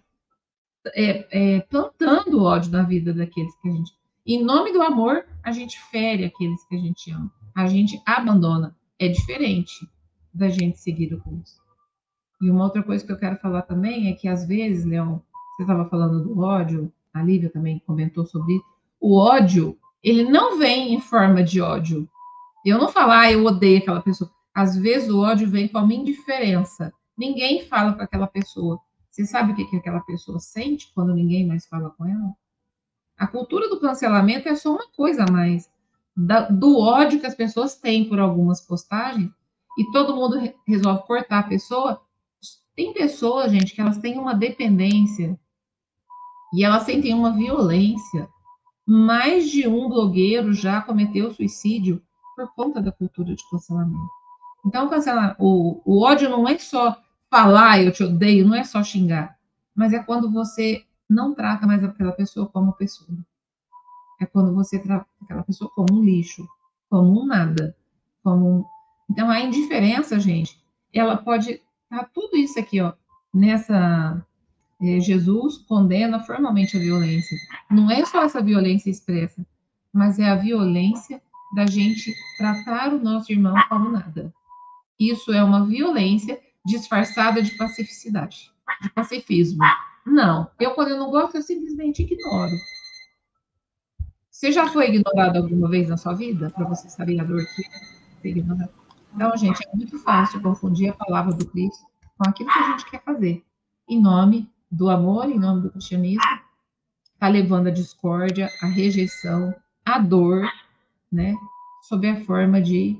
é, é, plantando ódio na vida daqueles que a gente. Em nome do amor, a gente fere aqueles que a gente ama, a gente abandona. É diferente da gente seguir o Cristo. E uma outra coisa que eu quero falar também é que às vezes, Leão, você estava falando do ódio, a Lívia também comentou sobre isso. O ódio, ele não vem em forma de ódio. Eu não falar, ah, eu odeio aquela pessoa. Às vezes o ódio vem com uma indiferença. Ninguém fala com aquela pessoa. Você sabe o que, que aquela pessoa sente quando ninguém mais fala com ela? A cultura do cancelamento é só uma coisa a mais. Da, do ódio que as pessoas têm por algumas postagens e todo mundo re resolve cortar a pessoa. Tem pessoas, gente, que elas têm uma dependência e elas sentem uma violência. Mais de um blogueiro já cometeu suicídio por conta da cultura de cancelamento. Então, cancelar, o, o ódio não é só falar eu te odeio, não é só xingar, mas é quando você não trata mais aquela pessoa como pessoa. É quando você trata aquela pessoa como um lixo, como um nada, como um... Então, a indiferença, gente, ela pode tá tudo isso aqui, ó, nessa Jesus condena formalmente a violência. Não é só essa violência expressa, mas é a violência da gente tratar o nosso irmão como nada. Isso é uma violência disfarçada de pacificidade, de pacifismo. Não, eu quando eu não gosto, eu simplesmente ignoro. Você já foi ignorado alguma vez na sua vida? Para você saber a dor que é ignorado? Então, gente, é muito fácil confundir a palavra do Cristo com aquilo que a gente quer fazer, em nome do amor, em nome do cristianismo, está levando a discórdia, a rejeição, a dor, né? Sob a forma de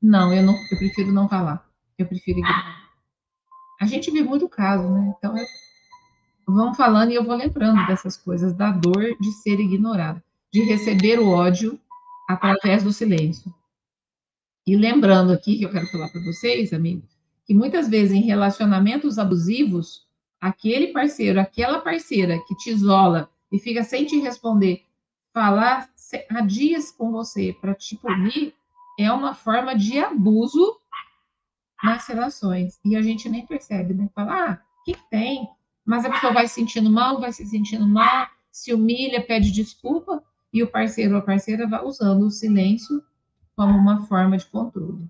não, eu não, eu prefiro não falar, eu prefiro ignorar. A gente vê muito caso, né? Então, eu, vamos falando e eu vou lembrando dessas coisas, da dor de ser ignorado, de receber o ódio através do silêncio. E lembrando aqui que eu quero falar para vocês, amigos, que muitas vezes em relacionamentos abusivos, aquele parceiro, aquela parceira que te isola e fica sem te responder, falar há dias com você para te punir, é uma forma de abuso nas relações. E a gente nem percebe, né? Fala, ah, o que, que tem? Mas a pessoa vai se sentindo mal, vai se sentindo mal, se humilha, pede desculpa, e o parceiro ou a parceira vai usando o silêncio como uma forma de controle.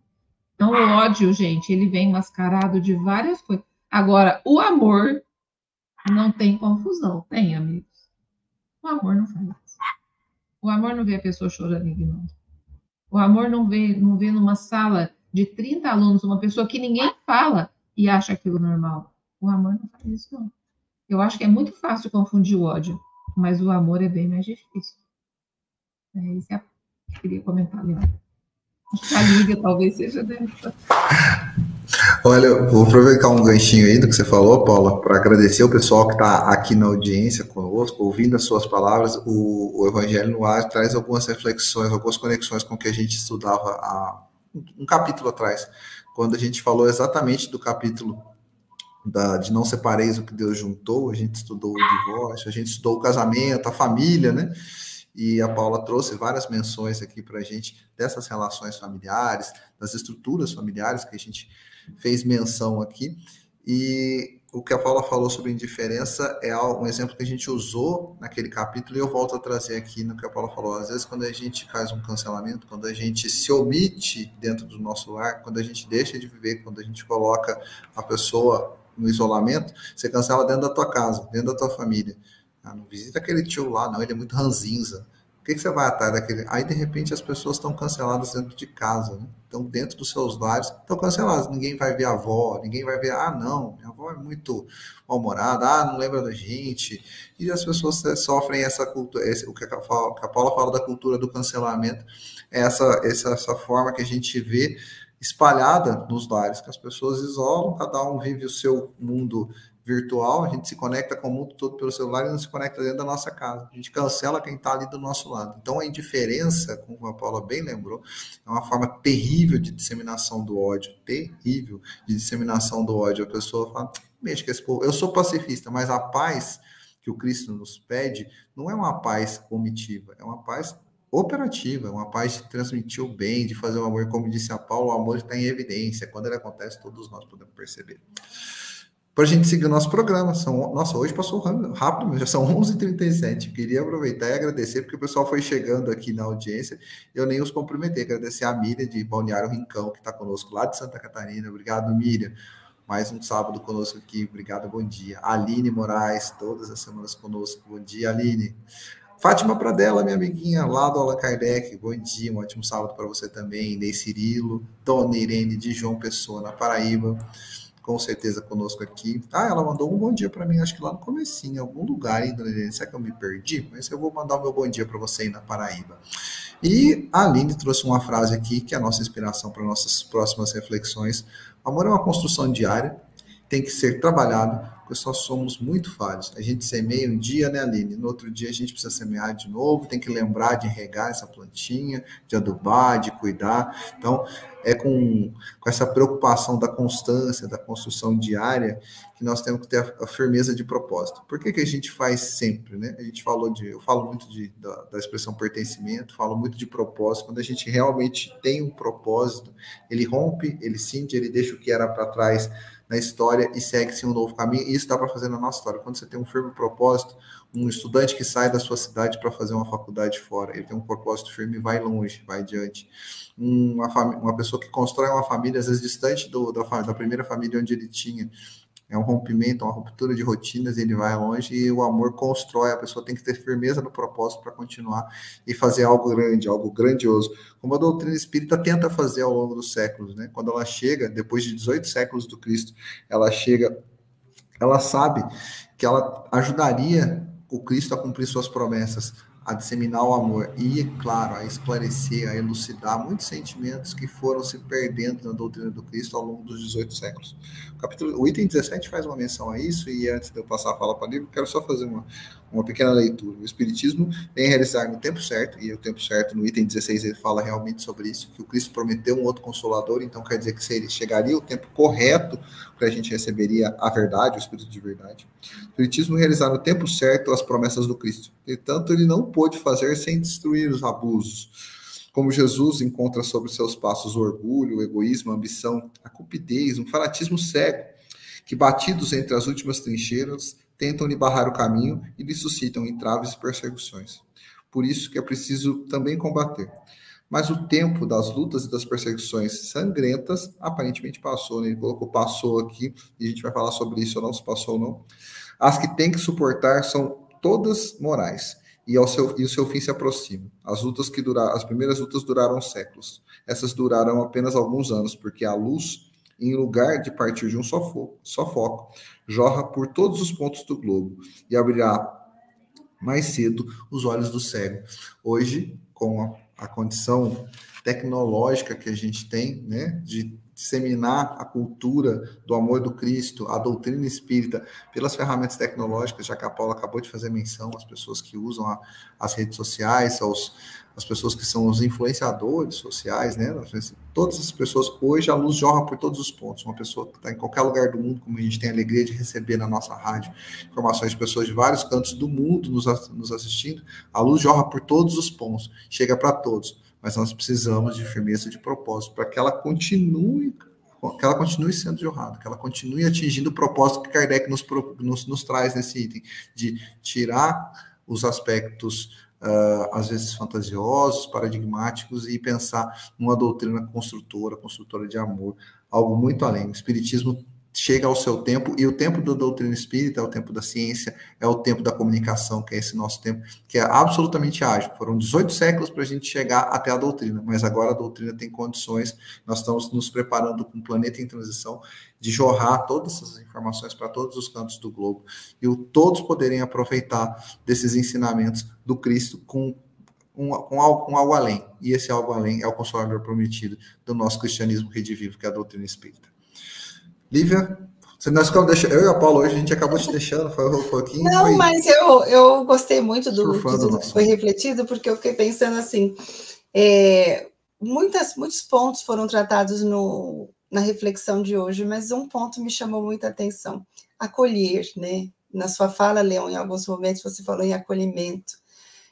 Então, o ódio, gente, ele vem mascarado de várias coisas. Agora, o amor não tem confusão, tem, amigos? O amor não faz isso. O amor não vê a pessoa chorando e ignorando. O amor não vê, não vê numa sala de 30 alunos uma pessoa que ninguém fala e acha aquilo normal. O amor não faz isso, não. Eu acho que é muito fácil confundir o ódio, mas o amor é bem mais difícil. É isso que eu queria comentar, Leandro. Acho que a liga talvez seja dessa.
Olha, vou aproveitar um ganchinho aí do que você falou, Paula, para agradecer o pessoal que está aqui na audiência conosco, ouvindo as suas palavras. O, o Evangelho no Ar traz algumas reflexões, algumas conexões com o que a gente estudava há um capítulo atrás, quando a gente falou exatamente do capítulo da, de não separeis o que Deus juntou, a gente estudou o divórcio, a gente estudou o casamento, a família, né? E a Paula trouxe várias menções aqui para a gente dessas relações familiares, das estruturas familiares que a gente fez menção aqui. E o que a Paula falou sobre indiferença é um exemplo que a gente usou naquele capítulo e eu volto a trazer aqui no que a Paula falou. Às vezes, quando a gente faz um cancelamento, quando a gente se omite dentro do nosso lar, quando a gente deixa de viver, quando a gente coloca a pessoa no isolamento, você cancela dentro da tua casa, dentro da tua família. Ah, não visita aquele tio lá, não, ele é muito ranzinza. Por que, que você vai atrás daquele? Aí, de repente, as pessoas estão canceladas dentro de casa, né? Então, dentro dos seus lares, estão canceladas. Ninguém vai ver a avó, ninguém vai ver, ah, não, minha avó é muito mal-humorada, ah, não lembra da gente. E as pessoas sofrem essa cultura, esse, o que a, que a Paula fala da cultura do cancelamento, é essa, essa, essa forma que a gente vê espalhada nos lares, que as pessoas isolam, cada um vive o seu mundo virtual, a gente se conecta com o mundo todo pelo celular e não se conecta dentro da nossa casa. A gente cancela quem está ali do nosso lado. Então, a indiferença, como a Paula bem lembrou, é uma forma terrível de disseminação do ódio, terrível de disseminação do ódio. A pessoa fala, mexe com esse povo. Eu sou pacifista, mas a paz que o Cristo nos pede não é uma paz comitiva, é uma paz operativa, uma paz de transmitir o bem, de fazer o amor, como disse a Paula, o amor está em evidência. Quando ele acontece, todos nós podemos perceber para a gente seguir o nosso programa. São, nossa, hoje passou rápido, já são 11h37. Queria aproveitar e agradecer, porque o pessoal foi chegando aqui na audiência. Eu nem os cumprimentei. Agradecer a Miriam de Balneário Rincão, que está conosco lá de Santa Catarina. Obrigado, Miriam. Mais um sábado conosco aqui. Obrigado, bom dia. Aline Moraes, todas as semanas conosco. Bom dia, Aline. Fátima Pradella, minha amiguinha, lá do Allan Kardec. Bom dia, um ótimo sábado para você também. Ney Cirilo, Dona Irene de João Pessoa, na Paraíba com certeza conosco aqui. Ah, ela mandou um bom dia para mim, acho que lá no comecinho, em algum lugar ainda, né? Será que eu me perdi? Mas eu vou mandar o meu bom dia para você aí na Paraíba. E a Aline trouxe uma frase aqui que é a nossa inspiração para nossas próximas reflexões. Amor é uma construção diária, tem que ser trabalhado, porque só somos muito falhos. A gente semeia um dia, né, Aline? No outro dia a gente precisa semear de novo, tem que lembrar de regar essa plantinha, de adubar, de cuidar. Então, é com, com essa preocupação da constância, da construção diária, que nós temos que ter a, a firmeza de propósito. Por que, que a gente faz sempre, né? A gente falou de, eu falo muito de, da, da expressão pertencimento, falo muito de propósito. Quando a gente realmente tem um propósito, ele rompe, ele cinge, ele deixa o que era para trás na história e segue-se um novo caminho. E isso dá para fazer na nossa história. Quando você tem um firme propósito, um estudante que sai da sua cidade para fazer uma faculdade fora, ele tem um propósito firme e vai longe, vai adiante. Uma, uma pessoa que constrói uma família, às vezes distante do, da, da primeira família onde ele tinha, é um rompimento, uma ruptura de rotinas, ele vai longe e o amor constrói, a pessoa tem que ter firmeza no propósito para continuar e fazer algo grande, algo grandioso, como a doutrina espírita tenta fazer ao longo dos séculos, né? Quando ela chega, depois de 18 séculos do Cristo, ela chega, ela sabe que ela ajudaria o Cristo a cumprir suas promessas, a disseminar o amor e, claro, a esclarecer, a elucidar muitos sentimentos que foram se perdendo na doutrina do Cristo ao longo dos 18 séculos. Capítulo, o item 17 faz uma menção a isso, e antes de eu passar a fala para o livro, quero só fazer uma, uma pequena leitura. O Espiritismo vem realizar no tempo certo, e o tempo certo, no item 16, ele fala realmente sobre isso, que o Cristo prometeu um outro consolador, então quer dizer que se ele chegaria o tempo correto para a gente receberia a verdade, o Espírito de verdade. O Espiritismo realizar no tempo certo as promessas do Cristo. Portanto, ele não pôde fazer sem destruir os abusos. Como Jesus encontra sobre seus passos o orgulho, o egoísmo, a ambição, a cupidez, um fanatismo cego, que batidos entre as últimas trincheiras, tentam lhe barrar o caminho e lhe suscitam entraves e perseguições. Por isso que é preciso também combater. Mas o tempo das lutas e das perseguições sangrentas aparentemente passou, né? Ele colocou passou aqui, e a gente vai falar sobre isso ou não, se passou ou não. As que tem que suportar são todas morais e, ao seu, e o seu fim se aproxima. As lutas que duraram, as primeiras lutas duraram séculos. Essas duraram apenas alguns anos, porque a luz, em lugar de partir de um só foco, só foco jorra por todos os pontos do globo e abrirá mais cedo os olhos do cego. Hoje, com a, a condição tecnológica que a gente tem, né, de disseminar a cultura do amor do Cristo, a doutrina espírita, pelas ferramentas tecnológicas, já que a Paula acabou de fazer menção às pessoas que usam a, as redes sociais, aos, as pessoas que são os influenciadores sociais, né? Todas as pessoas, hoje a luz jorra por todos os pontos. Uma pessoa que está em qualquer lugar do mundo, como a gente tem a alegria de receber na nossa rádio, informações de pessoas de vários cantos do mundo nos, nos assistindo, a luz jorra por todos os pontos, chega para todos mas nós precisamos de firmeza de propósito para que ela continue que ela continue sendo jorrada, que ela continue atingindo o propósito que Kardec nos, nos, nos traz nesse item, de tirar os aspectos, uh, às vezes fantasiosos, paradigmáticos, e pensar numa doutrina construtora, construtora de amor, algo muito além. O Espiritismo chega ao seu tempo, e o tempo da doutrina espírita é o tempo da ciência, é o tempo da comunicação, que é esse nosso tempo, que é absolutamente ágil. Foram 18 séculos para a gente chegar até a doutrina, mas agora a doutrina tem condições, nós estamos nos preparando com um planeta em transição, de jorrar todas essas informações para todos os cantos do globo, e o, todos poderem aproveitar desses ensinamentos do Cristo com um, algo, algo além, e esse algo além é o Consolador prometido do nosso cristianismo redivivo, que é a doutrina espírita. Lívia, nós ficamos deixando, eu e a Paula hoje a gente acabou te deixando, foi um pouquinho.
Não, foi... mas eu, eu gostei muito do, do que foi refletido, porque eu fiquei pensando assim: é, muitas, muitos pontos foram tratados no, na reflexão de hoje, mas um ponto me chamou muita atenção: acolher, né? Na sua fala, Leão, em alguns momentos você falou em acolhimento.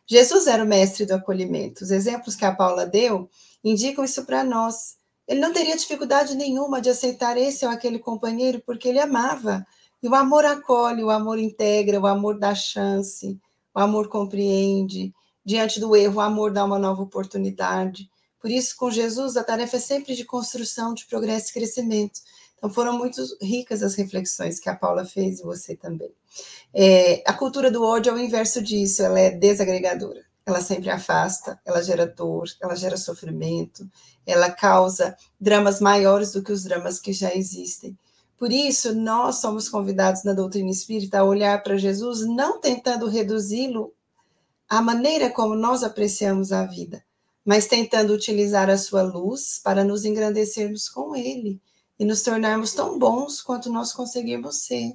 Jesus era o mestre do acolhimento. Os exemplos que a Paula deu indicam isso para nós. Ele não teria dificuldade nenhuma de aceitar esse ou aquele companheiro, porque ele amava. E o amor acolhe, o amor integra, o amor dá chance, o amor compreende. Diante do erro, o amor dá uma nova oportunidade. Por isso, com Jesus, a tarefa é sempre de construção, de progresso e crescimento. Então, foram muito ricas as reflexões que a Paula fez e você também. É, a cultura do ódio é o inverso disso, ela é desagregadora ela sempre afasta, ela gera dor, ela gera sofrimento, ela causa dramas maiores do que os dramas que já existem. Por isso, nós somos convidados na doutrina espírita a olhar para Jesus, não tentando reduzi-lo à maneira como nós apreciamos a vida, mas tentando utilizar a sua luz para nos engrandecermos com ele e nos tornarmos tão bons quanto nós conseguimos ser.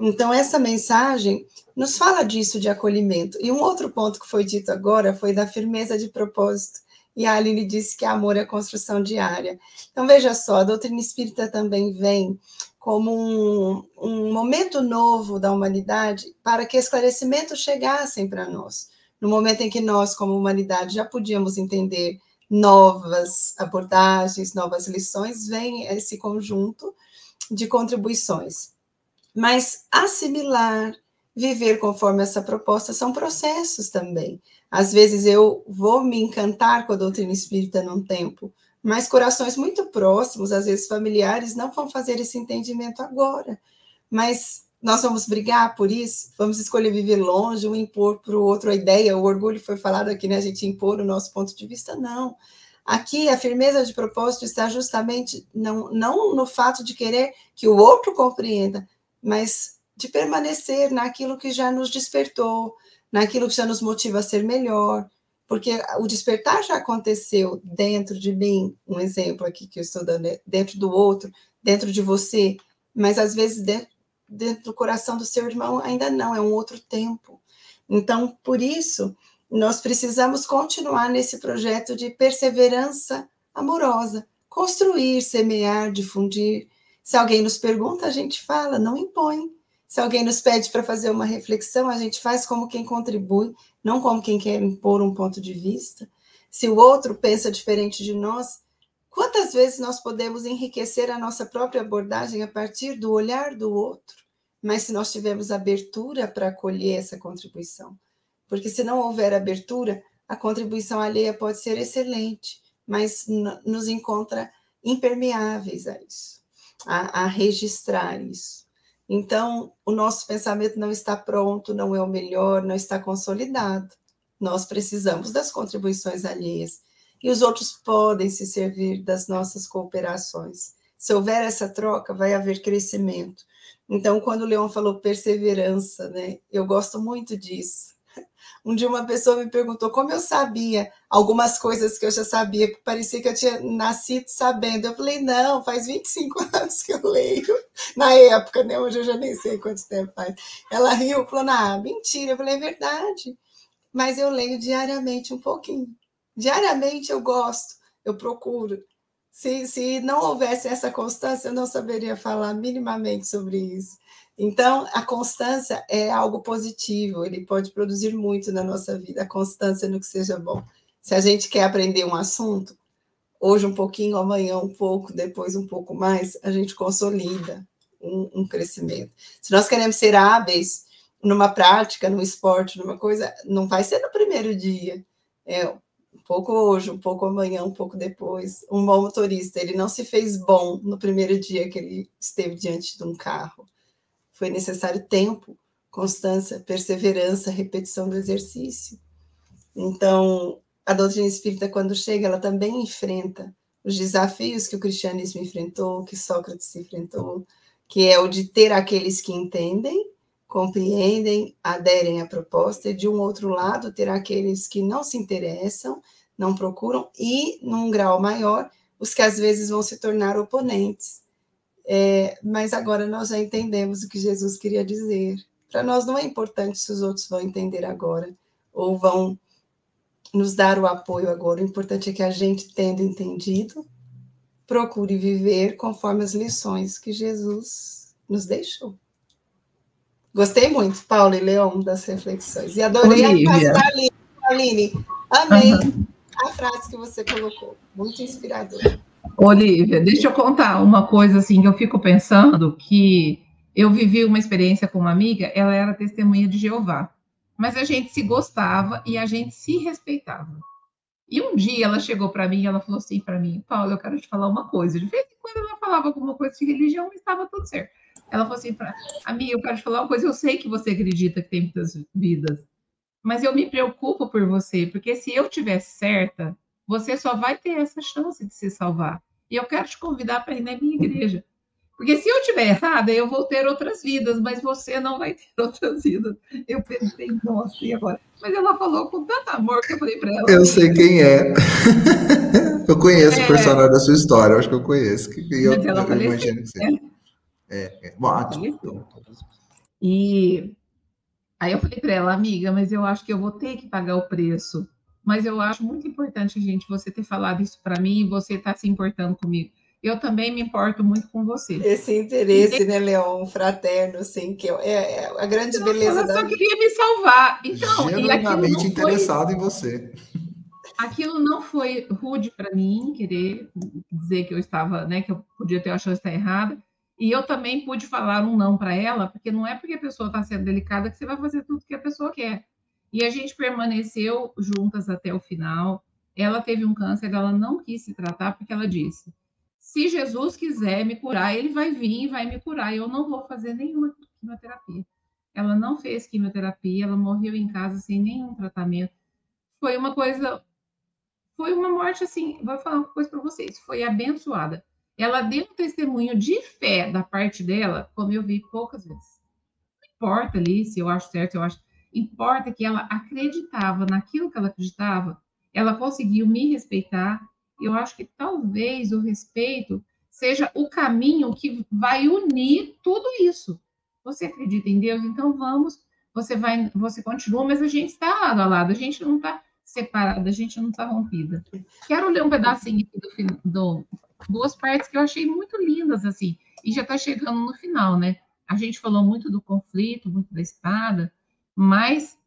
Então, essa mensagem nos fala disso de acolhimento. E um outro ponto que foi dito agora foi da firmeza de propósito. E a Aline disse que amor é construção diária. Então, veja só, a doutrina espírita também vem como um, um momento novo da humanidade para que esclarecimentos chegassem para nós. No momento em que nós, como humanidade, já podíamos entender novas abordagens, novas lições, vem esse conjunto de contribuições. Mas assimilar, viver conforme essa proposta são processos também. Às vezes eu vou me encantar com a doutrina espírita num tempo, mas corações muito próximos, às vezes familiares, não vão fazer esse entendimento agora. Mas nós vamos brigar por isso? Vamos escolher viver longe, um impor para o outro a ideia? O orgulho foi falado aqui, né? A gente impor o nosso ponto de vista? Não. Aqui a firmeza de propósito está justamente não, não no fato de querer que o outro compreenda, mas de permanecer naquilo que já nos despertou, naquilo que já nos motiva a ser melhor, porque o despertar já aconteceu dentro de mim, um exemplo aqui que eu estou dando, é dentro do outro, dentro de você, mas às vezes dentro, dentro do coração do seu irmão ainda não, é um outro tempo. Então, por isso, nós precisamos continuar nesse projeto de perseverança amorosa, construir, semear, difundir, se alguém nos pergunta, a gente fala, não impõe. Se alguém nos pede para fazer uma reflexão, a gente faz como quem contribui, não como quem quer impor um ponto de vista. Se o outro pensa diferente de nós, quantas vezes nós podemos enriquecer a nossa própria abordagem a partir do olhar do outro? Mas se nós tivermos abertura para acolher essa contribuição. Porque se não houver abertura, a contribuição alheia pode ser excelente, mas nos encontra impermeáveis a isso a, a registrar isso. Então, o nosso pensamento não está pronto, não é o melhor, não está consolidado. Nós precisamos das contribuições alheias e os outros podem se servir das nossas cooperações. Se houver essa troca, vai haver crescimento. Então, quando o Leão falou perseverança, né, eu gosto muito disso. Um dia uma pessoa me perguntou como eu sabia algumas coisas que eu já sabia, que parecia que eu tinha nascido sabendo. Eu falei, não, faz 25 *laughs* anos que eu leio. Na época, né? Hoje eu já nem sei quanto tempo faz. Ela riu, falou, ah, mentira. Eu falei, é verdade. Mas eu leio diariamente um pouquinho. Diariamente eu gosto, eu procuro. Se, se não houvesse essa constância, eu não saberia falar minimamente sobre isso. Então, a constância é algo positivo, ele pode produzir muito na nossa vida, a constância no que seja bom. Se a gente quer aprender um assunto, hoje um pouquinho, amanhã um pouco, depois um pouco mais, a gente consolida um, um crescimento. Se nós queremos ser hábeis numa prática, num esporte, numa coisa, não vai ser no primeiro dia. É, pouco hoje, um pouco amanhã, um pouco depois. Um bom motorista, ele não se fez bom no primeiro dia que ele esteve diante de um carro foi necessário tempo, constância, perseverança, repetição do exercício. Então, a doutrina espírita, quando chega, ela também enfrenta os desafios que o cristianismo enfrentou, que Sócrates enfrentou, que é o de ter aqueles que entendem, compreendem, aderem à proposta, e de um outro lado, ter aqueles que não se interessam, não procuram, e, num grau maior, os que às vezes vão se tornar oponentes. É, mas agora nós já entendemos o que Jesus queria dizer. Para nós não é importante se os outros vão entender agora ou vão nos dar o apoio agora. O importante é que a gente, tendo entendido, procure viver conforme as lições que Jesus nos deixou. Gostei muito, Paulo e Leon, das reflexões. E adorei Olivia. a Aline. Aline amei uhum. A frase que você colocou. Muito inspiradora.
Olivia, deixa eu contar uma coisa assim que eu fico pensando que eu vivi uma experiência com uma amiga, ela era testemunha de Jeová, mas a gente se gostava e a gente se respeitava. E um dia ela chegou para mim e ela falou assim para mim, Paulo, eu quero te falar uma coisa. De vez em quando ela falava alguma coisa de religião, estava tudo certo. Ela falou assim para amiga, eu quero te falar uma coisa. Eu sei que você acredita que tem muitas vidas, mas eu me preocupo por você, porque se eu tiver certa, você só vai ter essa chance de se salvar. E eu quero te convidar para ir na minha igreja. Porque se eu estiver errada, eu vou ter outras vidas, mas você não vai ter *laughs* outras vidas. Eu pensei, nossa, e agora? Mas ela falou com tanto amor que eu falei para ela.
Eu sei quem é. *laughs* eu conheço é... o personagem da sua história, eu acho que eu conheço. E eu, eu imagino que você. É, é. Bom, ah,
e aí eu falei para ela, amiga, mas eu acho que eu vou ter que pagar o preço mas eu acho muito importante, gente, você ter falado isso para mim e você estar tá se importando comigo. Eu também me importo muito com você.
Esse interesse, e... né, Leon, fraterno, assim, que é, é a grande não, beleza da
vida. Eu só queria me salvar. Então,
Genuinamente interessado foi... em você.
Aquilo não foi rude para mim, querer dizer que eu estava, né, que eu podia ter a chance de estar errada. E eu também pude falar um não para ela, porque não é porque a pessoa está sendo delicada que você vai fazer tudo que a pessoa quer. E a gente permaneceu juntas até o final. Ela teve um câncer, ela não quis se tratar porque ela disse: se Jesus quiser me curar, ele vai vir e vai me curar. Eu não vou fazer nenhuma quimioterapia. Ela não fez quimioterapia, ela morreu em casa sem nenhum tratamento. Foi uma coisa, foi uma morte assim. Vou falar uma coisa para vocês: foi abençoada. Ela deu um testemunho de fé da parte dela, como eu vi poucas vezes. Não importa ali se eu acho certo, eu acho importa que ela acreditava naquilo que ela acreditava, ela conseguiu me respeitar. Eu acho que talvez o respeito seja o caminho que vai unir tudo isso. Você acredita em Deus? Então vamos, você vai, você continua, mas a gente está lado a lado, a gente não está separada, a gente não está rompida. Quero ler um pedacinho do, do duas partes que eu achei muito lindas assim, e já está chegando no final, né? A gente falou muito do conflito, muito da espada, mas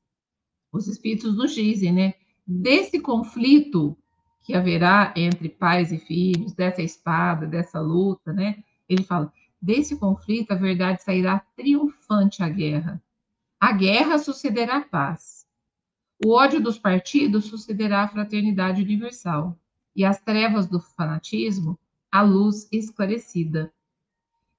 os espíritos nos dizem, né? Desse conflito que haverá entre pais e filhos, dessa espada, dessa luta, né? Ele fala: desse conflito a verdade sairá triunfante à guerra. A guerra sucederá a paz. O ódio dos partidos sucederá a fraternidade universal. E as trevas do fanatismo, a luz esclarecida.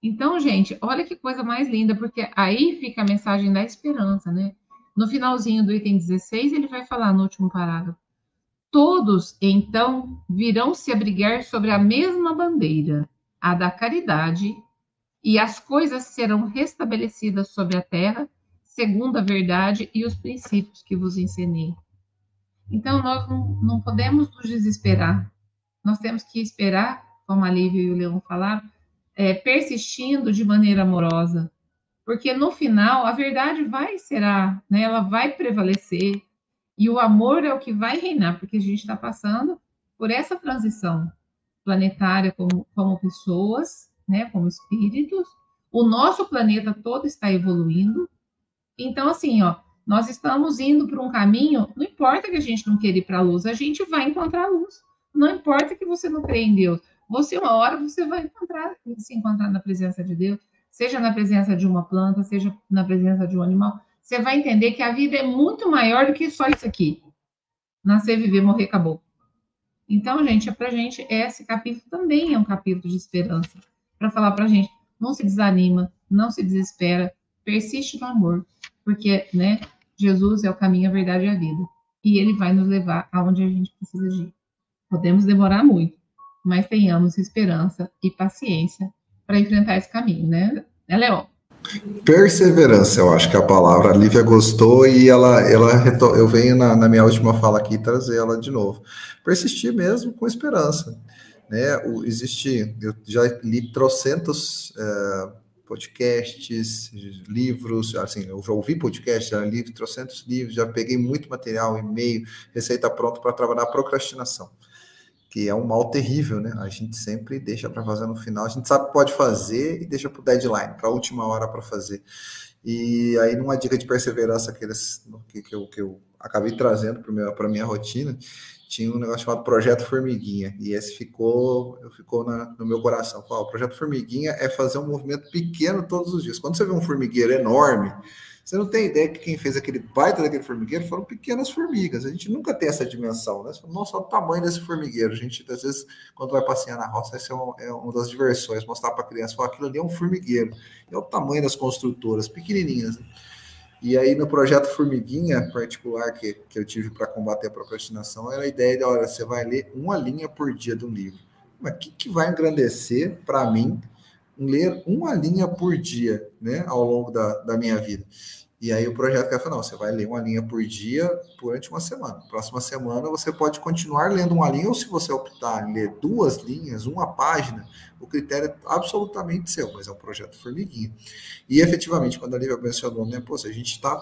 Então, gente, olha que coisa mais linda, porque aí fica a mensagem da esperança, né? no finalzinho do item 16, ele vai falar no último parágrafo. Todos, então, virão se abrigar sobre a mesma bandeira, a da caridade, e as coisas serão restabelecidas sobre a terra, segundo a verdade e os princípios que vos ensinei. Então, nós não, não podemos nos desesperar. Nós temos que esperar, como a Lívia e o Leão falaram, é, persistindo de maneira amorosa, porque no final a verdade vai será, né, ela vai prevalecer e o amor é o que vai reinar, porque a gente está passando por essa transição planetária como, como pessoas, né, como espíritos. O nosso planeta todo está evoluindo. Então, assim, ó, nós estamos indo para um caminho, não importa que a gente não queira ir para a luz, a gente vai encontrar a luz. Não importa que você não creia em Deus. Você, uma hora, você vai encontrar, se encontrar na presença de Deus, seja na presença de uma planta, seja na presença de um animal. Você vai entender que a vida é muito maior do que só isso aqui. Nascer, viver, morrer, acabou. Então, gente, é para gente, esse capítulo também é um capítulo de esperança. Para falar para a gente, não se desanima, não se desespera, persiste no amor, porque, né, Jesus é o caminho, a verdade e a vida. E ele vai nos levar aonde a gente precisa ir. Podemos demorar muito, mas tenhamos esperança e paciência para enfrentar esse caminho, né, né Leon?
Perseverança, eu acho que é a palavra. A Lívia gostou e ela, ela eu venho na, na, minha última fala aqui trazer ela de novo. Persistir mesmo com esperança. Né? O, existe, eu já li trocentos é, podcasts, livros, assim, eu já ouvi podcasts, já li trocentos livros, já peguei muito material, e-mail, receita pronta para trabalhar procrastinação que é um mal terrível, né? A gente sempre deixa para fazer no final. A gente sabe que pode fazer e deixa para o deadline, para a última hora para fazer. E aí, numa dica de perseverança que, eles, que, que, eu, que eu acabei trazendo para a minha rotina, tinha um negócio chamado Projeto Formiguinha. E esse ficou, ficou na, no meu coração. o Projeto Formiguinha é fazer um movimento pequeno todos os dias. Quando você vê um formigueiro enorme, você não tem ideia que quem fez aquele baita daquele formigueiro foram pequenas formigas. A gente nunca tem essa dimensão, né? Nossa, o tamanho desse formigueiro. A gente, às vezes, quando vai passear na roça, essa é, um, é uma das diversões, mostrar para a criança, falar, aquilo ali é um formigueiro. É o tamanho das construtoras, pequenininhas. Né? E aí, no projeto Formiguinha particular que, que eu tive para combater a procrastinação, era a ideia de, olha, você vai ler uma linha por dia do livro. Mas o que, que vai engrandecer para mim ler uma linha por dia, né, ao longo da, da minha vida. E aí o projeto quer falar, não, você vai ler uma linha por dia durante uma semana. Próxima semana você pode continuar lendo uma linha, ou se você optar em ler duas linhas, uma página, o critério é absolutamente seu, mas é um projeto formiguinha. E efetivamente, quando a Lívia mencionou, né, pô, se a gente está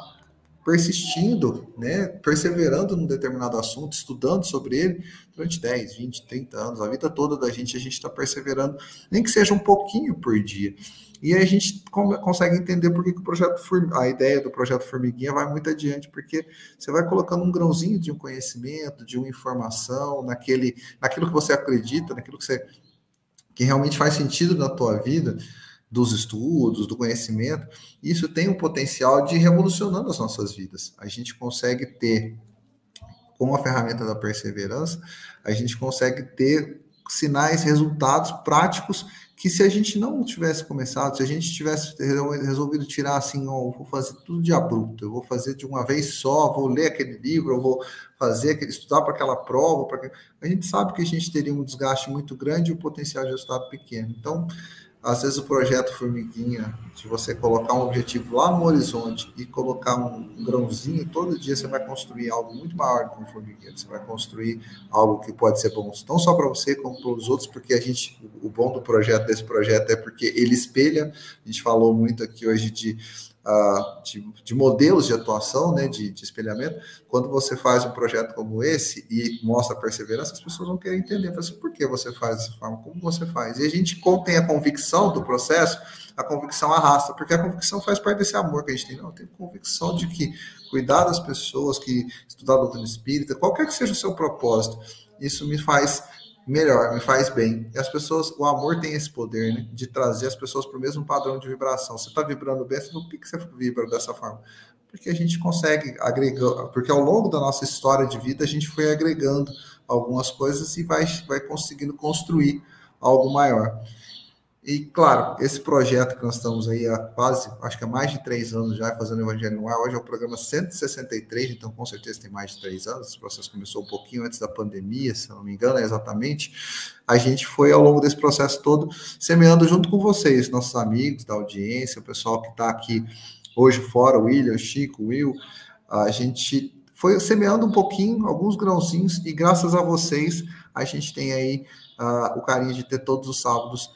persistindo, né, perseverando num determinado assunto, estudando sobre ele durante 10, 20, 30 anos, a vida toda da gente, a gente está perseverando, nem que seja um pouquinho por dia. E a gente consegue entender por que, o projeto, a ideia do projeto Formiguinha vai muito adiante, porque você vai colocando um grãozinho de um conhecimento, de uma informação, naquele, naquilo que você acredita, naquilo que você que realmente faz sentido na tua vida, dos estudos, do conhecimento, isso tem um potencial de revolucionando as nossas vidas. A gente consegue ter, com a ferramenta da perseverança, a gente consegue ter sinais, resultados práticos que se a gente não tivesse começado, se a gente tivesse resolvido tirar assim, vou fazer tudo de abrupto, eu vou fazer de uma vez só, vou ler aquele livro, eu vou fazer, estudar para aquela prova, a gente sabe que a gente teria um desgaste muito grande e o potencial de resultado pequeno. Então, às vezes o projeto formiguinha, de você colocar um objetivo lá no horizonte e colocar um grãozinho, todo dia você vai construir algo muito maior que um formiguinho. Você vai construir algo que pode ser bom não só para você, como para os outros, porque a gente, o bom do projeto, desse projeto, é porque ele espelha, a gente falou muito aqui hoje de uh, de, de, modelos de atuação, né, de, de, espelhamento, quando você faz um projeto como esse e mostra perseverança, as pessoas vão querer entender assim, por que você faz dessa forma, como você faz. E a gente tem a convicção do processo, a convicção arrasta, porque a convicção faz parte desse amor que a gente tem. Não, eu tenho convicção de que cuidar das pessoas, que estudar a doutrina espírita, qualquer que seja o seu propósito, isso me faz melhor, me faz bem. E as pessoas, o amor tem esse poder, né? De trazer as pessoas para o mesmo padrão de vibração. Você está vibrando bem, por que, você vibra dessa forma? Porque a gente consegue agregar, porque ao longo da nossa história de vida a gente foi agregando algumas coisas e vai, vai conseguindo construir algo maior. E, claro, esse projeto que nós estamos aí há quase, acho que há mais de três anos já fazendo Evangelho no Ar, hoje é o programa 163, então com certeza tem mais de três anos. Esse processo começou um pouquinho antes da pandemia, se não me engano, é exatamente. A gente foi, ao longo desse processo todo, semeando junto com vocês, nossos amigos da audiência, o pessoal que está aqui hoje fora, o William, Chico, Will, a gente foi semeando um pouquinho, alguns grãozinhos, e graças a vocês, a gente tem aí uh, o carinho de ter todos os sábados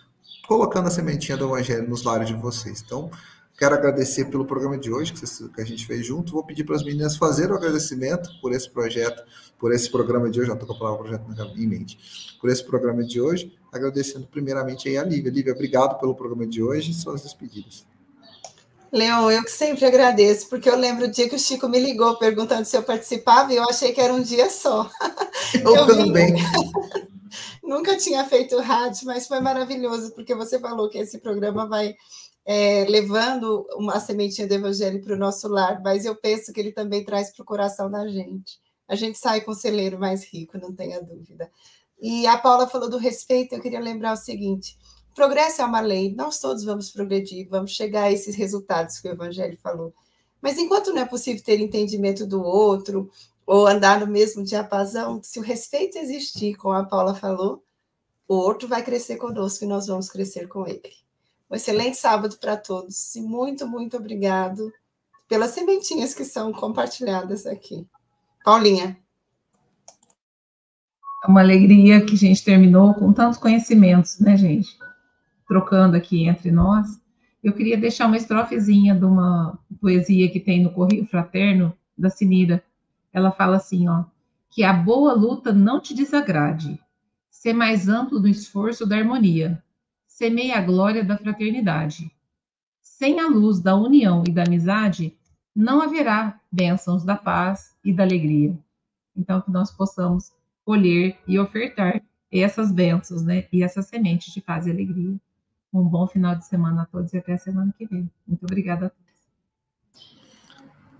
colocando a sementinha do Evangelho nos lares de vocês. Então, quero agradecer pelo programa de hoje que, a gente fez junto. Vou pedir para as meninas fazerem o agradecimento por esse projeto, por esse programa de hoje. Já estou com a palavra projeto em mente. Por esse programa de hoje, agradecendo primeiramente aí a Lívia. Lívia, obrigado pelo programa de hoje e suas despedidas.
Leon, eu que sempre agradeço, porque eu lembro o dia que o Chico me ligou perguntando se eu participava e eu achei que era um dia só.
Eu, eu também.
Nunca tinha feito rádio, mas foi maravilhoso, porque você falou que esse programa vai é, levando uma sementinha do evangelho para o nosso lar, mas eu penso que ele também traz para o coração da gente. A gente sai com o celeiro mais rico, não tenha dúvida. E a Paula falou do respeito, eu queria lembrar o seguinte: progresso é uma lei, nós todos vamos progredir, vamos chegar a esses resultados que o Evangelho falou. Mas enquanto não é possível ter entendimento do outro, ou andar no mesmo diapasão, se o respeito existir, como a Paula falou, o outro vai crescer conosco e nós vamos crescer com ele. Um excelente sábado para todos e muito, muito obrigado pelas sementinhas que são compartilhadas aqui. Paulinha.
É uma alegria que a gente terminou com tantos conhecimentos, né, gente? Trocando aqui entre nós. Eu queria deixar uma estrofezinha de uma poesia que tem no Correio Fraterno, da Sinira, ela fala assim, ó, que a boa luta não te desagrade, ser mais amplo no esforço da harmonia, semeia a glória da fraternidade. Sem a luz da união e da amizade, não haverá bênçãos da paz e da alegria. Então, que nós possamos colher e ofertar essas bênçãos, né? E essas sementes de paz e alegria. Um bom final de semana a todos e até a semana que vem. Muito obrigada a todos.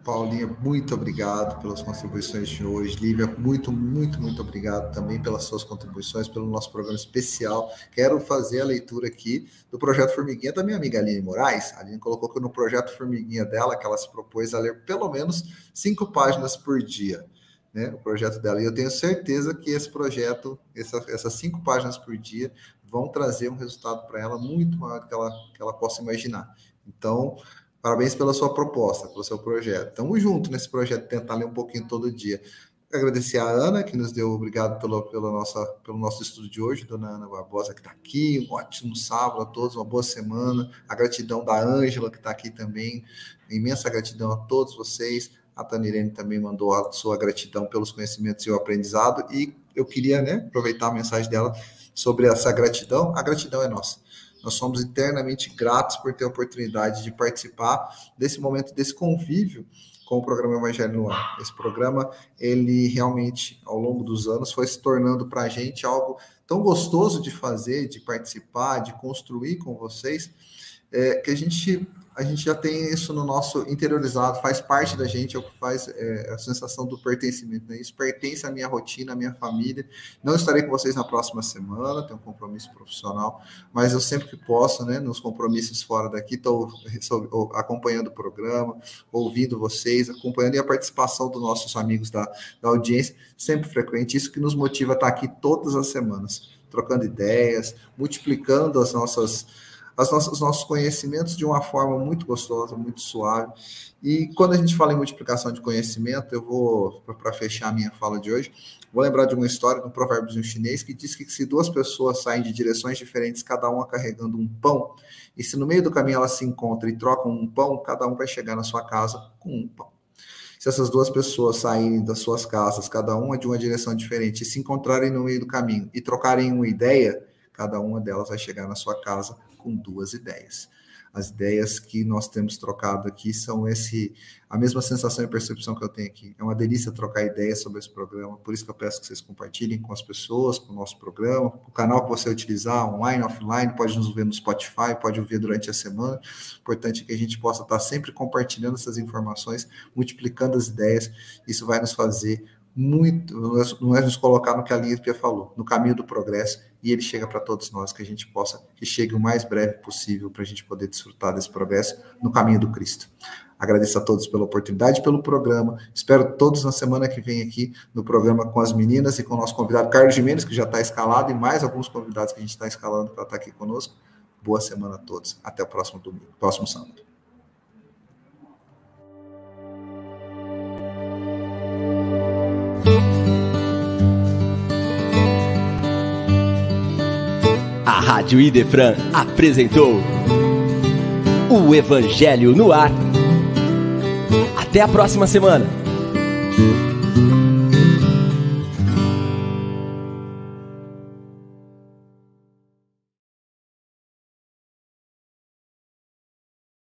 Paulinha, muito obrigado pelas contribuições de hoje. Lívia, muito, muito, muito obrigado também pelas suas contribuições, pelo nosso programa especial. Quero fazer a leitura aqui do projeto Formiguinha da minha amiga Aline Moraes. A Aline colocou que no projeto Formiguinha dela, que ela se propôs a ler pelo menos cinco páginas por dia. Né, o projeto dela. E eu tenho certeza que esse projeto, essa, essas cinco páginas por dia, vão trazer um resultado para ela muito maior do que ela, que ela possa imaginar. Então, Parabéns pela sua proposta, pelo seu projeto. Estamos juntos nesse projeto, tentar ler um pouquinho todo dia. Agradecer a Ana, que nos deu obrigado pelo, pelo, nossa, pelo nosso estudo de hoje, dona Ana Barbosa, que está aqui. Um ótimo sábado a todos, uma boa semana. A gratidão da Ângela, que está aqui também. Imensa gratidão a todos vocês. A Tanirene também mandou a sua gratidão pelos conhecimentos e o aprendizado. E eu queria né, aproveitar a mensagem dela sobre essa gratidão. A gratidão é nossa. Nós somos eternamente gratos por ter a oportunidade de participar desse momento, desse convívio com o programa Evangelho no Ar. Esse programa, ele realmente, ao longo dos anos, foi se tornando para a gente algo tão gostoso de fazer, de participar, de construir com vocês, é, que a gente a gente já tem isso no nosso interiorizado, faz parte da gente, é o que faz é, a sensação do pertencimento. Né? Isso pertence à minha rotina, à minha família. Não estarei com vocês na próxima semana, tenho um compromisso profissional, mas eu sempre que posso, né, nos compromissos fora daqui, estou acompanhando o programa, ouvindo vocês, acompanhando e a participação dos nossos amigos da, da audiência, sempre frequente. Isso que nos motiva a estar aqui todas as semanas, trocando ideias, multiplicando as nossas as nossas, os nossos conhecimentos de uma forma muito gostosa, muito suave. E quando a gente fala em multiplicação de conhecimento, eu vou, para fechar a minha fala de hoje, vou lembrar de uma história de um provérbio chinês que diz que se duas pessoas saem de direções diferentes, cada uma carregando um pão, e se no meio do caminho elas se encontram e trocam um pão, cada um vai chegar na sua casa com um pão. Se essas duas pessoas saírem das suas casas, cada uma de uma direção diferente, e se encontrarem no meio do caminho e trocarem uma ideia, cada uma delas vai chegar na sua casa com duas ideias. As ideias que nós temos trocado aqui são esse a mesma sensação e percepção que eu tenho aqui. É uma delícia trocar ideias sobre esse programa, por isso que eu peço que vocês compartilhem com as pessoas, com o nosso programa, o canal que você utilizar, online, offline, pode nos ver no Spotify, pode ouvir durante a semana. Importante é que a gente possa estar sempre compartilhando essas informações, multiplicando as ideias. Isso vai nos fazer muito, não é nos colocar no que a Límpia falou, no caminho do progresso, e ele chega para todos nós, que a gente possa, que chegue o mais breve possível para a gente poder desfrutar desse progresso no caminho do Cristo. Agradeço a todos pela oportunidade, pelo programa. Espero todos na semana que vem aqui no programa com as meninas e com o nosso convidado Carlos Jimenez, que já está escalado, e mais alguns convidados que a gente está escalando para estar tá aqui conosco. Boa semana a todos. Até o próximo domingo, próximo sábado.
A Rádio Idefran apresentou o Evangelho no Ar. Até a próxima semana.